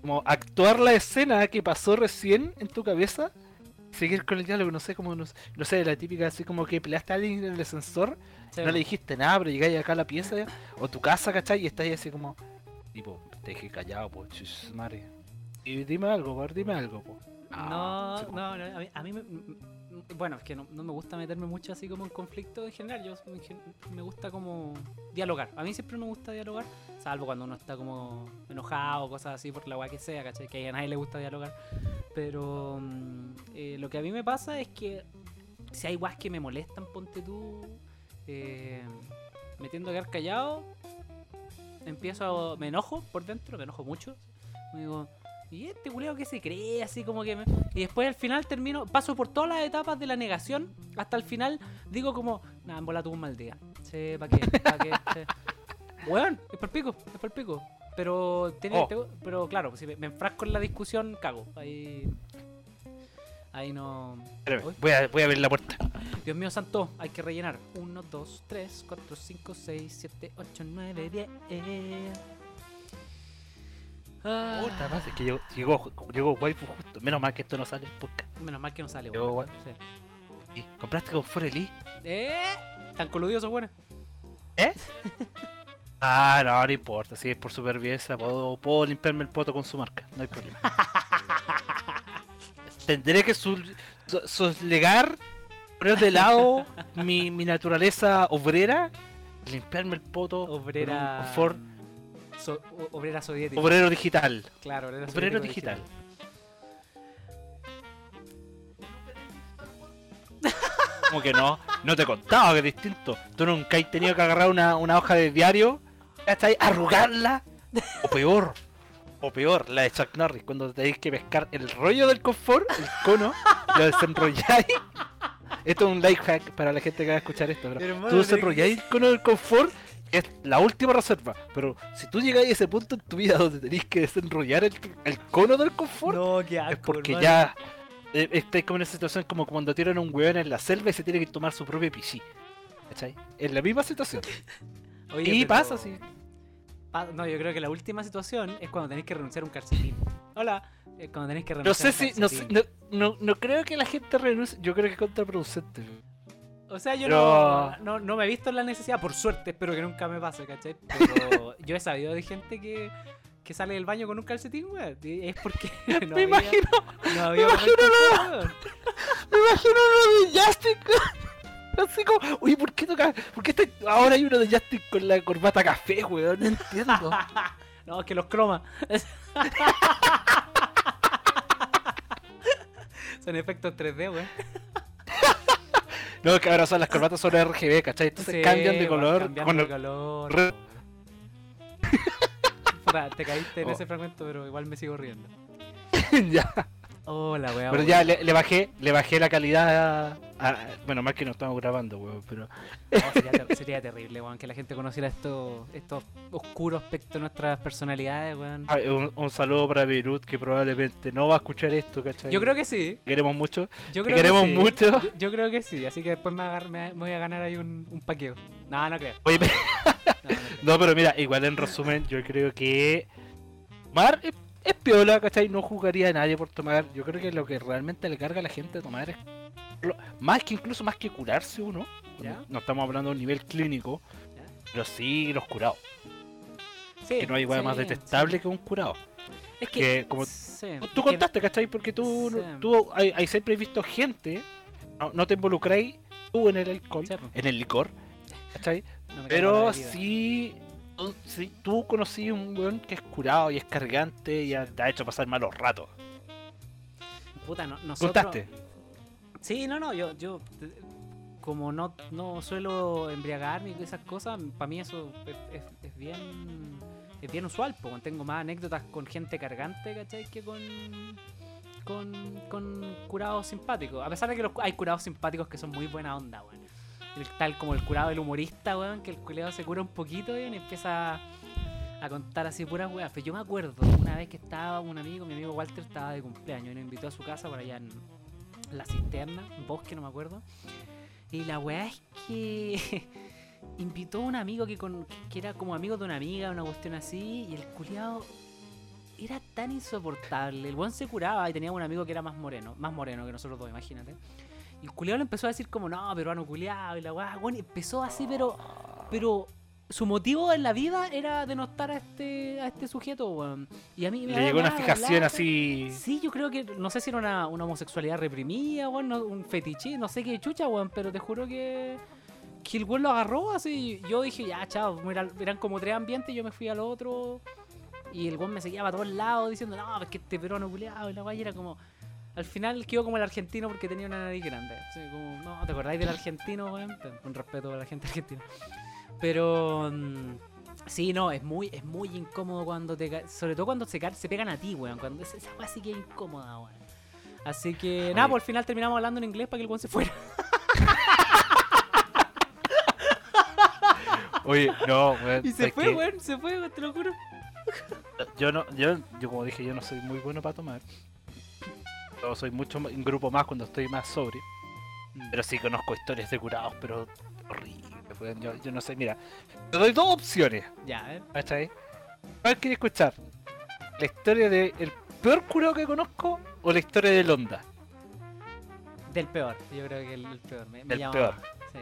S1: como actuar la escena que pasó recién en tu cabeza, seguir con el diálogo, no sé, como, no, sé- no sé, la típica así como que peleaste a alguien en el ascensor
S2: Sí,
S1: no le dijiste nada, pero llegáis acá a la pieza o tu casa, ¿cachai? Y estáis así como, tipo, te dejé callado, pues, madre. Y dime algo, por dime algo, pues.
S2: No,
S1: así como-
S2: no, no, a mí, a mí me, bueno, es que no, me gusta meterme mucho así como en conflicto en general, yo me gusta como dialogar, a mí siempre me gusta dialogar, salvo cuando uno está como enojado o cosas así por la weá que sea, ¿cachai? Que a nadie le gusta dialogar, pero mm, eh, lo que a mí me pasa es que si hay weas que me molestan, ponte tú, eh, me tiendo a quedar callado, empiezo, a- me enojo por dentro, me enojo mucho, me digo... ¿Y este culeo que se cree? Así como que me... Y después al final termino, paso por todas las etapas de la negación, hasta el final digo como, nada, en bola tuvo un mal día. Sí, ¿para qué? ¿Pa' qué? Sí. *laughs* Weón, es por pico, es por pico. Pero, tiene,
S1: Oh.
S2: tengo- pero claro, si me, me enfrasco en la discusión, cago. Ahí... Ahí no...
S1: Espérame, voy a, voy a abrir la puerta.
S2: Dios mío santo, hay que rellenar. 1, 2, 3, 4, 5, 6, 7, 8, 9, 10. Ah,
S1: Puta madre, es que llegó, llegó, llegó waifu justo. Menos mal que esto no sale
S2: menos mal que no sale, weón. Sí.
S1: ¿Y ¿Compraste con Forelí?
S2: ¿Eh? ¿Tan coludios son buenos?
S1: ¿Eh? *laughs* Ah, no, no importa. Si es por supervivencia, puedo, puedo limpiarme el poto con su marca. No hay problema. *laughs* Tendré que soslegar, poner de lado mi, mi naturaleza obrera, limpiarme el poto con un
S2: Obrera. So- obrera soviética.
S1: obrero digital.
S2: Claro,
S1: Obrero
S2: soviético
S1: digital. Como que no, no te contaba que es distinto. Tú nunca has tenido que agarrar una, una hoja de diario, ¿cachai? Arrugarla. O peor, o peor, la de Chuck Norris, cuando tenéis que pescar el rollo del confort, el cono, lo desenrolláis. Esto es un life hack para la gente que va a escuchar esto, pero tú desenrolláis el cono del confort, es la última reserva. Pero si tú llegáis a ese punto en tu vida donde tenéis que desenrollar el, el cono del confort,
S2: No, qué asco,
S1: es porque
S2: hermano.
S1: ya eh, estáis como en esa situación como cuando tiran a un weón en la selva y se tiene que tomar su propio pichí. ¿Cachai? Es la misma situación. *laughs*
S2: Oye,
S1: y pasa así.
S2: pa- no, yo creo que la última situación es cuando tenéis que renunciar a un calcetín. Hola. eh, cuando tenéis que
S1: No
S2: renunciar
S1: sé
S2: a un
S1: si. No, sé- no, no, no creo que la gente renuncie. Yo creo que es contraproducente.
S2: O sea, yo
S1: Pero-
S2: no, no, no me he visto en la necesidad, por suerte, espero que nunca me pase, ¿cachai? Pero *laughs* yo he sabido de gente que, que sale del baño con un calcetín, weón. Es porque *laughs* no
S1: me
S2: había,
S1: imagino,
S2: no había
S1: me imagino
S2: weón.
S1: me imagino uno de Justin. *laughs* Así como, uy, ¿por qué toca? ¿Por qué este- ahora hay uno de Justin con la corbata café, weón? No entiendo.
S2: No, es que los cromas. Son efectos 3D, weón.
S1: No, que ahora son las corbatas son RGB, ¿cachai? Entonces
S2: Sí,
S1: cambian de color.
S2: cambiando
S1: con
S2: de color.
S1: re-
S2: te caíste en
S1: Oh.
S2: ese fragmento, pero igual me sigo riendo. *laughs*
S1: ya.
S2: Hola, weón.
S1: Pero ya le, le bajé, le bajé la calidad a, a- bueno, más que no estamos grabando, weón, pero
S2: sería, ter- sería terrible, weón, que la gente conociera estos estos oscuros aspectos de nuestras personalidades, weón.
S1: Ah, un, un saludo para Beirut que probablemente no va a escuchar esto, ¿cachai?
S2: Yo creo que sí.
S1: queremos mucho.
S2: Yo creo
S1: queremos
S2: que sí.
S1: mucho.
S2: Yo, yo creo que sí, así que después me, me- me voy a ganar ahí un, un paqueo. No, no creo.
S1: Oye,
S2: No, no *laughs* creo.
S1: no, pero mira, igual en resumen, yo creo que Mar es piola, ¿cachai? No jugaría a nadie por tomar. Yo creo que lo que realmente le carga a la gente de tomar es. más que incluso más que curarse uno.
S2: ¿Ya?
S1: No estamos hablando de un nivel clínico.
S2: ¿Ya?
S1: Pero sí los curados.
S2: Sí,
S1: Que no hay weá más
S2: sí,
S1: detestable que un curado.
S2: sí. Es
S1: que como-
S2: sí,
S1: Tú- contaste, ¿cachai? Porque tú,
S2: Sí.
S1: tú hay, hay siempre visto gente. No, no te involucráis tú en el alcohol,
S2: Sí, po.
S1: en el licor. ¿Cachai?
S2: no
S1: Pero sí, tú- sí, tú conocí un weón que es curado y es cargante y ha- te ha hecho pasar malos ratos.
S2: Puta, no, nosotros...
S1: ¿Contaste?
S2: Sí, no, no, yo, yo como no, no suelo embriagarme y esas cosas, para mí eso es, es- es bien es bien usual, pues tengo más anécdotas con gente cargante, ¿cachai? Que con con, con curados simpáticos. A pesar de que los- hay curados simpáticos que son muy buena onda, weón. El- Tal como el curado del humorista, weón, que el culeado se cura un poquito weón, y empieza a contar así puras weas. Yo me acuerdo una vez que estaba un amigo, mi amigo Walter estaba de cumpleaños y nos invitó a su casa por allá en la cisterna, un bosque, no me acuerdo. Y la weá es que *laughs* invitó a un amigo que, con, era como amigo de una amiga, una cuestión así, y el culiado era tan insoportable. El buen se curaba y tenía un amigo que era más moreno, más moreno que nosotros dos, imagínate. Y el culiado le empezó a decir como, no, peruano culiado, y la weá, bueno, empezó así, pero, pero su motivo en la vida era denostar a este, a este sujeto, weón. Y a mí me
S1: Le llegó una fijación así.
S2: Sí, yo creo que, no sé si era una, una homosexualidad reprimida, weón, no- un fetiche, no sé qué chucha, weón, pero te juro que, que el weón lo agarró así. Yo dije, ya, chao, mira, eran como tres ambientes, yo me fui al otro. Y el weón me seguía para todos lados diciendo, no, pues que este peruano culiado, y la weá era como. Al final quedó como el argentino porque tenía una nariz grande. Así como, no, ¿te acordáis del argentino, weón? Con respeto a la gente argentina. Pero. mm, Sí, no, es muy, es muy incómodo cuando te Sobre todo cuando se, se pegan a ti, weón. Cuando esa, weá sí que es incómoda, weón. Así que,
S1: Oye.
S2: nada, por el final terminamos hablando en inglés para que el weón se fuera. *laughs*
S1: Oye, no, weón.
S2: Y se
S1: ¿sabes
S2: fue,
S1: qué?
S2: weón, se fue, te lo juro.
S1: Yo no, yo, yo como dije, yo no soy muy bueno para tomar. Yo soy mucho un grupo más cuando estoy más sobrio. Pero sí conozco historias de curados, pero horrible. Yo, yo no sé, mira. Te doy dos opciones.
S2: Ya, a ver.
S1: ¿Cachai? ¿Cuál quieres escuchar? ¿La historia del peor curado que conozco o la historia del Onda?
S2: Del peor, yo creo que el, el peor. Me, me
S1: Del
S2: llama
S1: peor.
S2: más. Sí.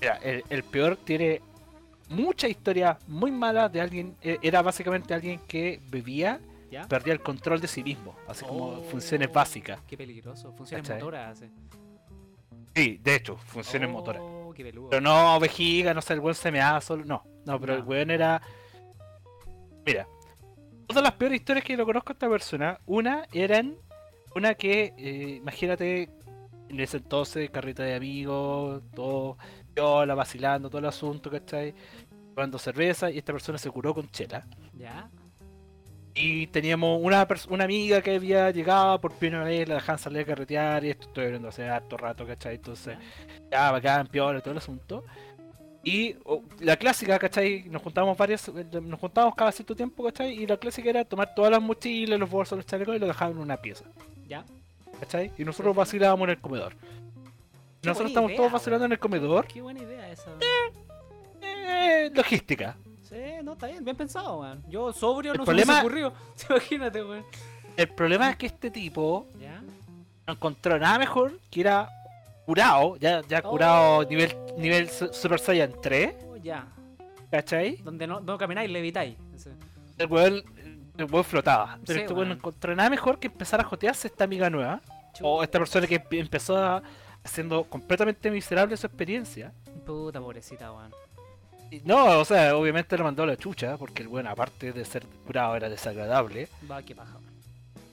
S1: Mira, el, el peor tiene muchas historias muy malas de alguien. e- Era básicamente alguien que bebía,
S2: ¿Ya?
S1: perdía el control de sí mismo, así como
S2: Oh,
S1: funciones básicas.
S2: Qué peligroso. Funciones
S1: ¿Cachai?
S2: motoras hace.
S1: Sí, de hecho, funciones
S2: oh,
S1: motoras. Pero no vejiga, no sé, el buen se me da solo. No, no, pero el weón era. Mira, todas las peores historias que lo conozco a esta persona, una eran. Una que, eh, imagínate, en ese entonces, carreta de amigos, todo, viola, vacilando, todo el asunto, ¿cachai? Tomando cerveza y esta persona se curó con chela.
S2: ¿Ya?
S1: Y teníamos una, una amiga que había llegado por primera vez, la dejaban salir a carretear y esto estoy hablando hace harto rato, ¿cachai? Entonces, ya, bacán, piola, todo el asunto. Y oh, la clásica, ¿cachai? Nos juntábamos varias, nos juntábamos cada cierto tiempo, ¿cachai? Y la clásica era tomar todas las mochilas, los bolsos, los chalecos y los dejaban en una pieza,
S2: ¿Ya?
S1: ¿cachai? Y nosotros vacilábamos en el comedor.
S2: Qué
S1: Nosotros estamos
S2: idea,
S1: todos vacilando en el comedor.
S2: Qué buena idea esa.
S1: Eh, logística.
S2: No, está bien, bien pensado, weón. Yo sobrio
S1: El
S2: no
S1: problema-
S2: se me ocurrió. Imagínate, weón.
S1: El problema es que este tipo
S2: ¿Ya?
S1: no encontró nada mejor que era curado, ya, ya curado
S2: Oh.
S1: nivel, nivel Su- Super Saiyan 3,
S2: Oh, ya.
S1: ¿cachai?
S2: Donde no, no camináis, levitáis.
S1: El weón, el weón flotaba. Pero
S2: Sí,
S1: este weón no encontró nada mejor que empezar a jotearse esta amiga nueva. O esta persona que empe- empezó a, haciendo completamente miserable su experiencia.
S2: Puta pobrecita, weón.
S1: No, o sea, obviamente le mandó a la chucha, porque el weón, aparte de ser curado, era desagradable.
S2: Va, qué paja.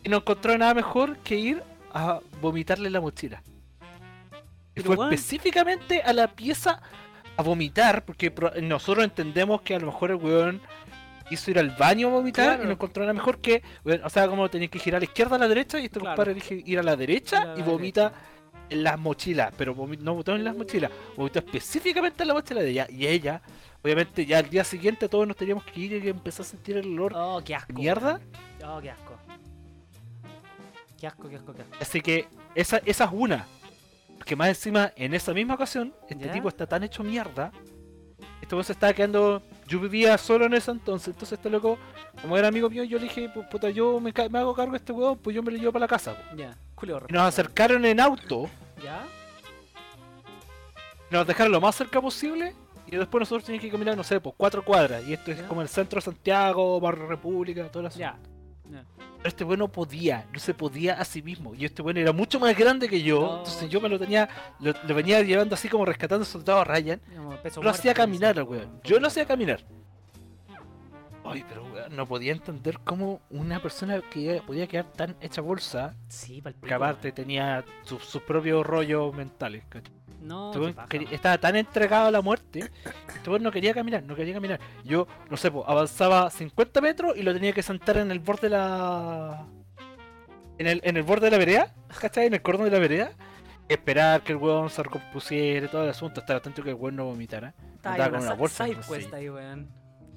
S1: Y no encontró nada mejor que ir a vomitarle la mochila. Y fue específicamente a la pieza a vomitar, porque nosotros entendemos que a lo mejor el weón quiso ir al baño a vomitar
S2: Claro.
S1: y no encontró nada mejor que, o sea, como tenía que girar a la izquierda a la derecha y este
S2: Claro.
S1: compadre elige ir a la derecha y
S2: la
S1: vomita
S2: derecha.
S1: En las mochilas, pero no votó en las mochilas, vomitó específicamente en la mochila de ella y ella, obviamente ya al día siguiente todos nos teníamos que ir y empezó a sentir el olor
S2: Oh, qué asco.
S1: mierda.
S2: Oh, qué asco. Qué asco, qué asco, qué asco.
S1: Así que esa, esa es una. Porque más encima, en esa misma ocasión, este
S2: ¿Ya?
S1: tipo está tan hecho mierda Este se estaba quedando. Yo vivía solo en ese entonces, entonces este loco, como era amigo mío, yo le dije, "Pu- puta, yo me, me hago cargo de este weón, pues yo me lo llevo para la casa. po".
S2: Ya,
S1: Nos acercaron en auto,
S2: ¿Ya?
S1: nos dejaron lo más cerca posible, y después nosotros teníamos que caminar, no sé, pues cuatro cuadras. Y esto es
S2: Ya.
S1: como el centro de Santiago, Barrio República, todas las
S2: Ya. ya.
S1: Pero este weón no podía, no se podía a sí mismo. Y este weón era mucho más grande que yo.
S2: No.
S1: Entonces yo me lo tenía, lo, lo venía llevando así como rescatando soldado Ryan.
S2: Como peso
S1: Yo lo hacía caminar al weón. Yo lo hacía caminar. Ay, pero weón, no podía entender cómo una persona que podía quedar tan hecha bolsa,
S2: Sí,
S1: que aparte tenía su- sus propios rollos mentales. ¿cachai?
S2: No,
S1: Este
S2: paja,
S1: quería- estaba tan entregado a la muerte, este no quería caminar, no quería caminar. Yo, no sé, po, avanzaba 50 metros y lo tenía que sentar en el borde de la. En el, en el borde de la vereda, ¿cachai? En el cordón de la vereda. Esperar que el weón se recompusiera y todo el asunto, estar atento que el weón no vomitara. Andaba
S2: ahí
S1: con
S2: una
S1: una
S2: sa-
S1: bolsa,
S2: ahí, weón.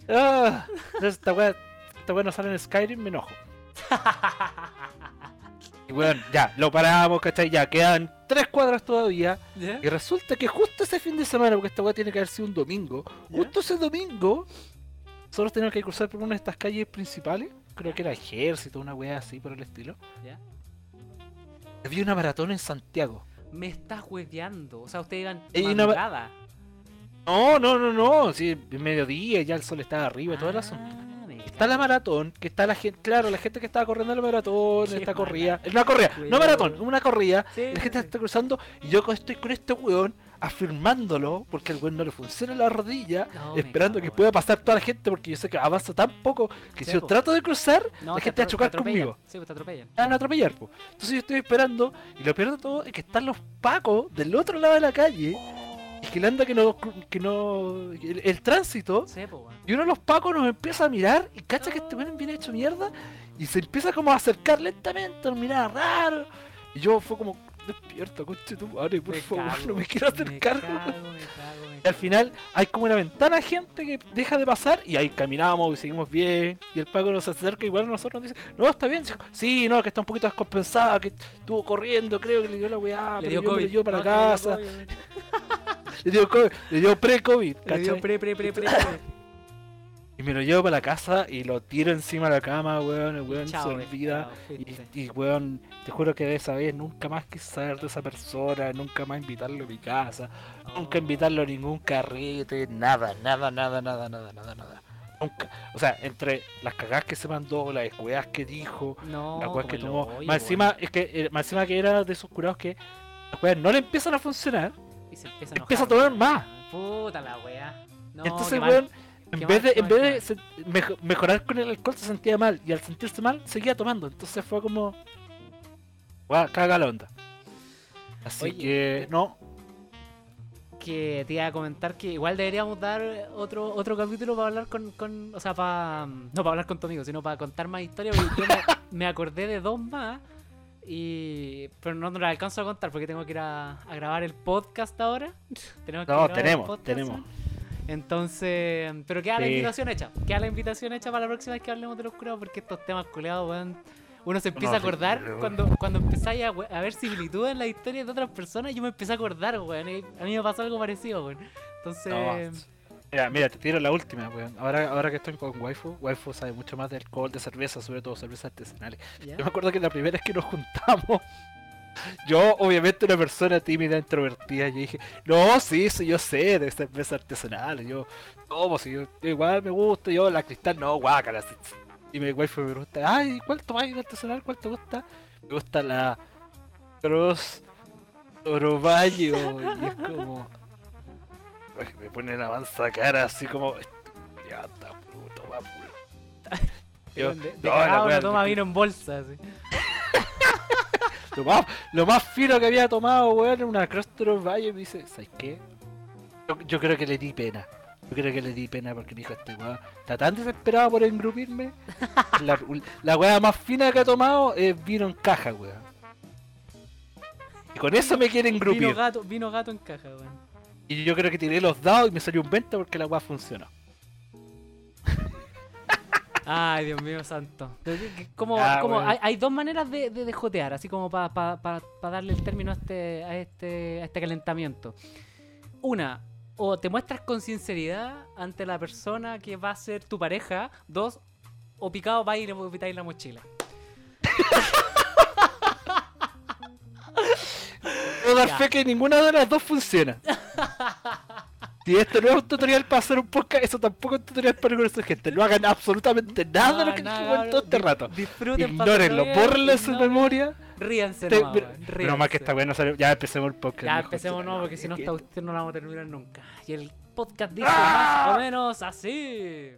S1: ¡Ah! Entonces esta weá, esta weá no sale en Skyrim, me enojo. *laughs* Y weón, ya, lo paramos, ¿cachai? Ya, quedan tres cuadras todavía. Y resulta que justo ese fin de semana, porque esta weá tiene que haber sido un domingo, justo ese domingo, nosotros teníamos que cruzar por una de estas calles principales, creo que era Ejército, una weá así por el estilo. Había una maratón en Santiago.
S2: Me estás hueveando. O sea, ustedes iban
S1: Hay una-
S2: madrugada.
S1: No, no, no, no, sí, es mediodía, ya el sol estaba arriba, todo el asunto.
S2: Ah,
S1: Está la maratón, que está la gente, claro, la gente que estaba corriendo la maratón, esta corrida, es una corrida, no maratón, una corrida,
S2: Sí,
S1: la gente está cruzando y yo estoy con este weón afirmándolo porque el weón no le funciona la rodilla,
S2: No,
S1: esperando que pueda pasar toda la gente porque yo sé que avanza tan poco que
S2: Sí,
S1: si yo trato de cruzar,
S2: No,
S1: la
S2: te
S1: gente va a chocar conmigo.
S2: Sí, pues te atropellan.
S1: van a atropellar, po. Entonces yo estoy esperando y lo peor de todo es que están los pacos del otro lado de la calle que no, que no, el, el tránsito
S2: Sí,
S1: y uno de los pacos nos empieza a mirar y cacha que este weón viene hecho mierda y se empieza como a acercar lentamente, miraba raro. Y yo fue como, despierta, conche tu madre, por
S2: Me
S1: favor,
S2: cago,
S1: no me quiero acercar.
S2: Me cago,
S1: weón".
S2: me *laughs* cago, me
S1: Y al final hay como una ventana gente que deja de pasar y ahí caminamos y seguimos bien. Y el Paco nos acerca igual a nosotros nos dice, no, está bien. Sí, no, que está un poquito descompensada, que estuvo corriendo, creo que le dio la weá,
S2: Le
S1: pero
S2: dio
S1: yo me lo llevo para
S2: No,
S1: la
S2: que le
S1: casa. *laughs* Le dio, COVID, le dio pre-COVID,
S2: Le dio pre, pre, pre, pre.
S1: Y me lo llevo para la casa y lo tiro encima de la cama, weón. El weón
S2: Chao,
S1: se olvida. Y, y, weón, te juro que de esa vez nunca más quise saber de esa persona, nunca más invitarlo a mi casa, nunca invitarlo a ningún carrete, nada, nada, nada, nada, nada, nada, nada. Nunca. O sea, entre las cagadas que se mandó, las weas que dijo,
S2: No,
S1: las weas que tomó. más encima, es que, eh, más encima que era de esos curados que las no le empiezan a funcionar,
S2: Y se empieza a,
S1: empieza a
S2: enojar,
S1: tomar más.
S2: Puta la wea. No,
S1: Entonces, weón, en
S2: Qué
S1: vez
S2: mal,
S1: de, en vez de mejorar con el alcohol se sentía mal y al sentirse mal seguía tomando. Entonces fue como. Guau, caga la onda. Así
S2: Oye,
S1: que, no.
S2: que te iba a comentar que igual deberíamos dar otro otro capítulo para hablar con, con o sea, para no para hablar con tu amigo, sino para contar más historias, porque yo me, *laughs* me acordé de dos más y pero no, no las alcanzo a contar porque tengo que ir a, a grabar el podcast ahora. tenemos que
S1: No, tenemos,
S2: podcast,
S1: tenemos.
S2: ¿sí? Entonces, pero queda la
S1: Sí.
S2: invitación hecha. Queda la invitación hecha para la próxima vez que hablemos de los curados porque estos temas culeados, weón. Uno se empieza a acordar
S1: weón.
S2: cuando, cuando empezáis a, a ver similitudes en la historia de otras personas. Yo me empecé a acordar, weón. y A mí me pasó algo parecido, weón. Entonces,
S1: No. Mira, mira, te tiro la última, weón. Ahora, ahora que estoy con Waifu, Waifu sabe mucho más de alcohol, de cerveza, sobre todo cervezas artesanales.
S2: ¿ya?
S1: Yo me acuerdo que la primera vez que nos juntamos, *laughs* yo, obviamente, una persona tímida, introvertida, yo dije, no, sí, sí, yo sé de cervezas artesanales, yo, tomo, si yo, yo igual me gusta, yo la cristal, no, guácala. sí, sí. Y mi wife me pregunta, ay, ¿cuál tomáis de artesanal? ¿Cuál te gusta? Me gusta la Cross Orovallo, y es como, me pone la mansa cara así como, ya está, puto, va, puto. *laughs* Yo,
S2: de, de
S1: no, la wea-
S2: toma vino en bolsa, así. *laughs*
S1: Lo más, lo más fino que había tomado, weón, era una Crostro Valle. Me dice, ¿sabes qué? Yo, yo creo que le di pena. Yo creo que le di pena porque me dijo este weón. Está tan desesperado por engrupirme. *laughs* La, la weá más fina que ha tomado es vino en caja, weón. Y con eso me quiere
S2: Vino
S1: engrupir.
S2: gato, vino gato en caja, weón.
S1: Y yo creo que tiré los dados y me salió un 20 porque la weá funcionó.
S2: Ay, Dios mío santo. Como,
S1: Ya,
S2: como hay, hay dos maneras de, de, de jotear, así como para darle el término a este, a este, a este calentamiento. Una, o te muestras con sinceridad ante la persona que va a ser tu pareja. Dos, o picado va y le vomitáis la mochila. *laughs*
S1: Puedo dar fe que ninguna de las dos funciona. Si esto no es un tutorial para hacer un podcast, eso tampoco es un tutorial para conocer gente. No hagan absolutamente nada de lo que
S2: No,
S1: les
S2: no,
S1: comentó este rato.
S2: Disfruten,
S1: Ignórenlo, bórrenlo de su memoria.
S2: Ríanse,
S1: Te-
S2: nomás,
S1: pero,
S2: weón,
S1: pero más que
S2: ríanse.
S1: está bueno, sale- ya empecemos el podcast.
S2: Ya empecemos, no, porque si no,
S1: Es que-
S2: esta cuestión no la vamos a terminar nunca. Y el podcast dice
S1: ¡Ah!
S2: más o menos así.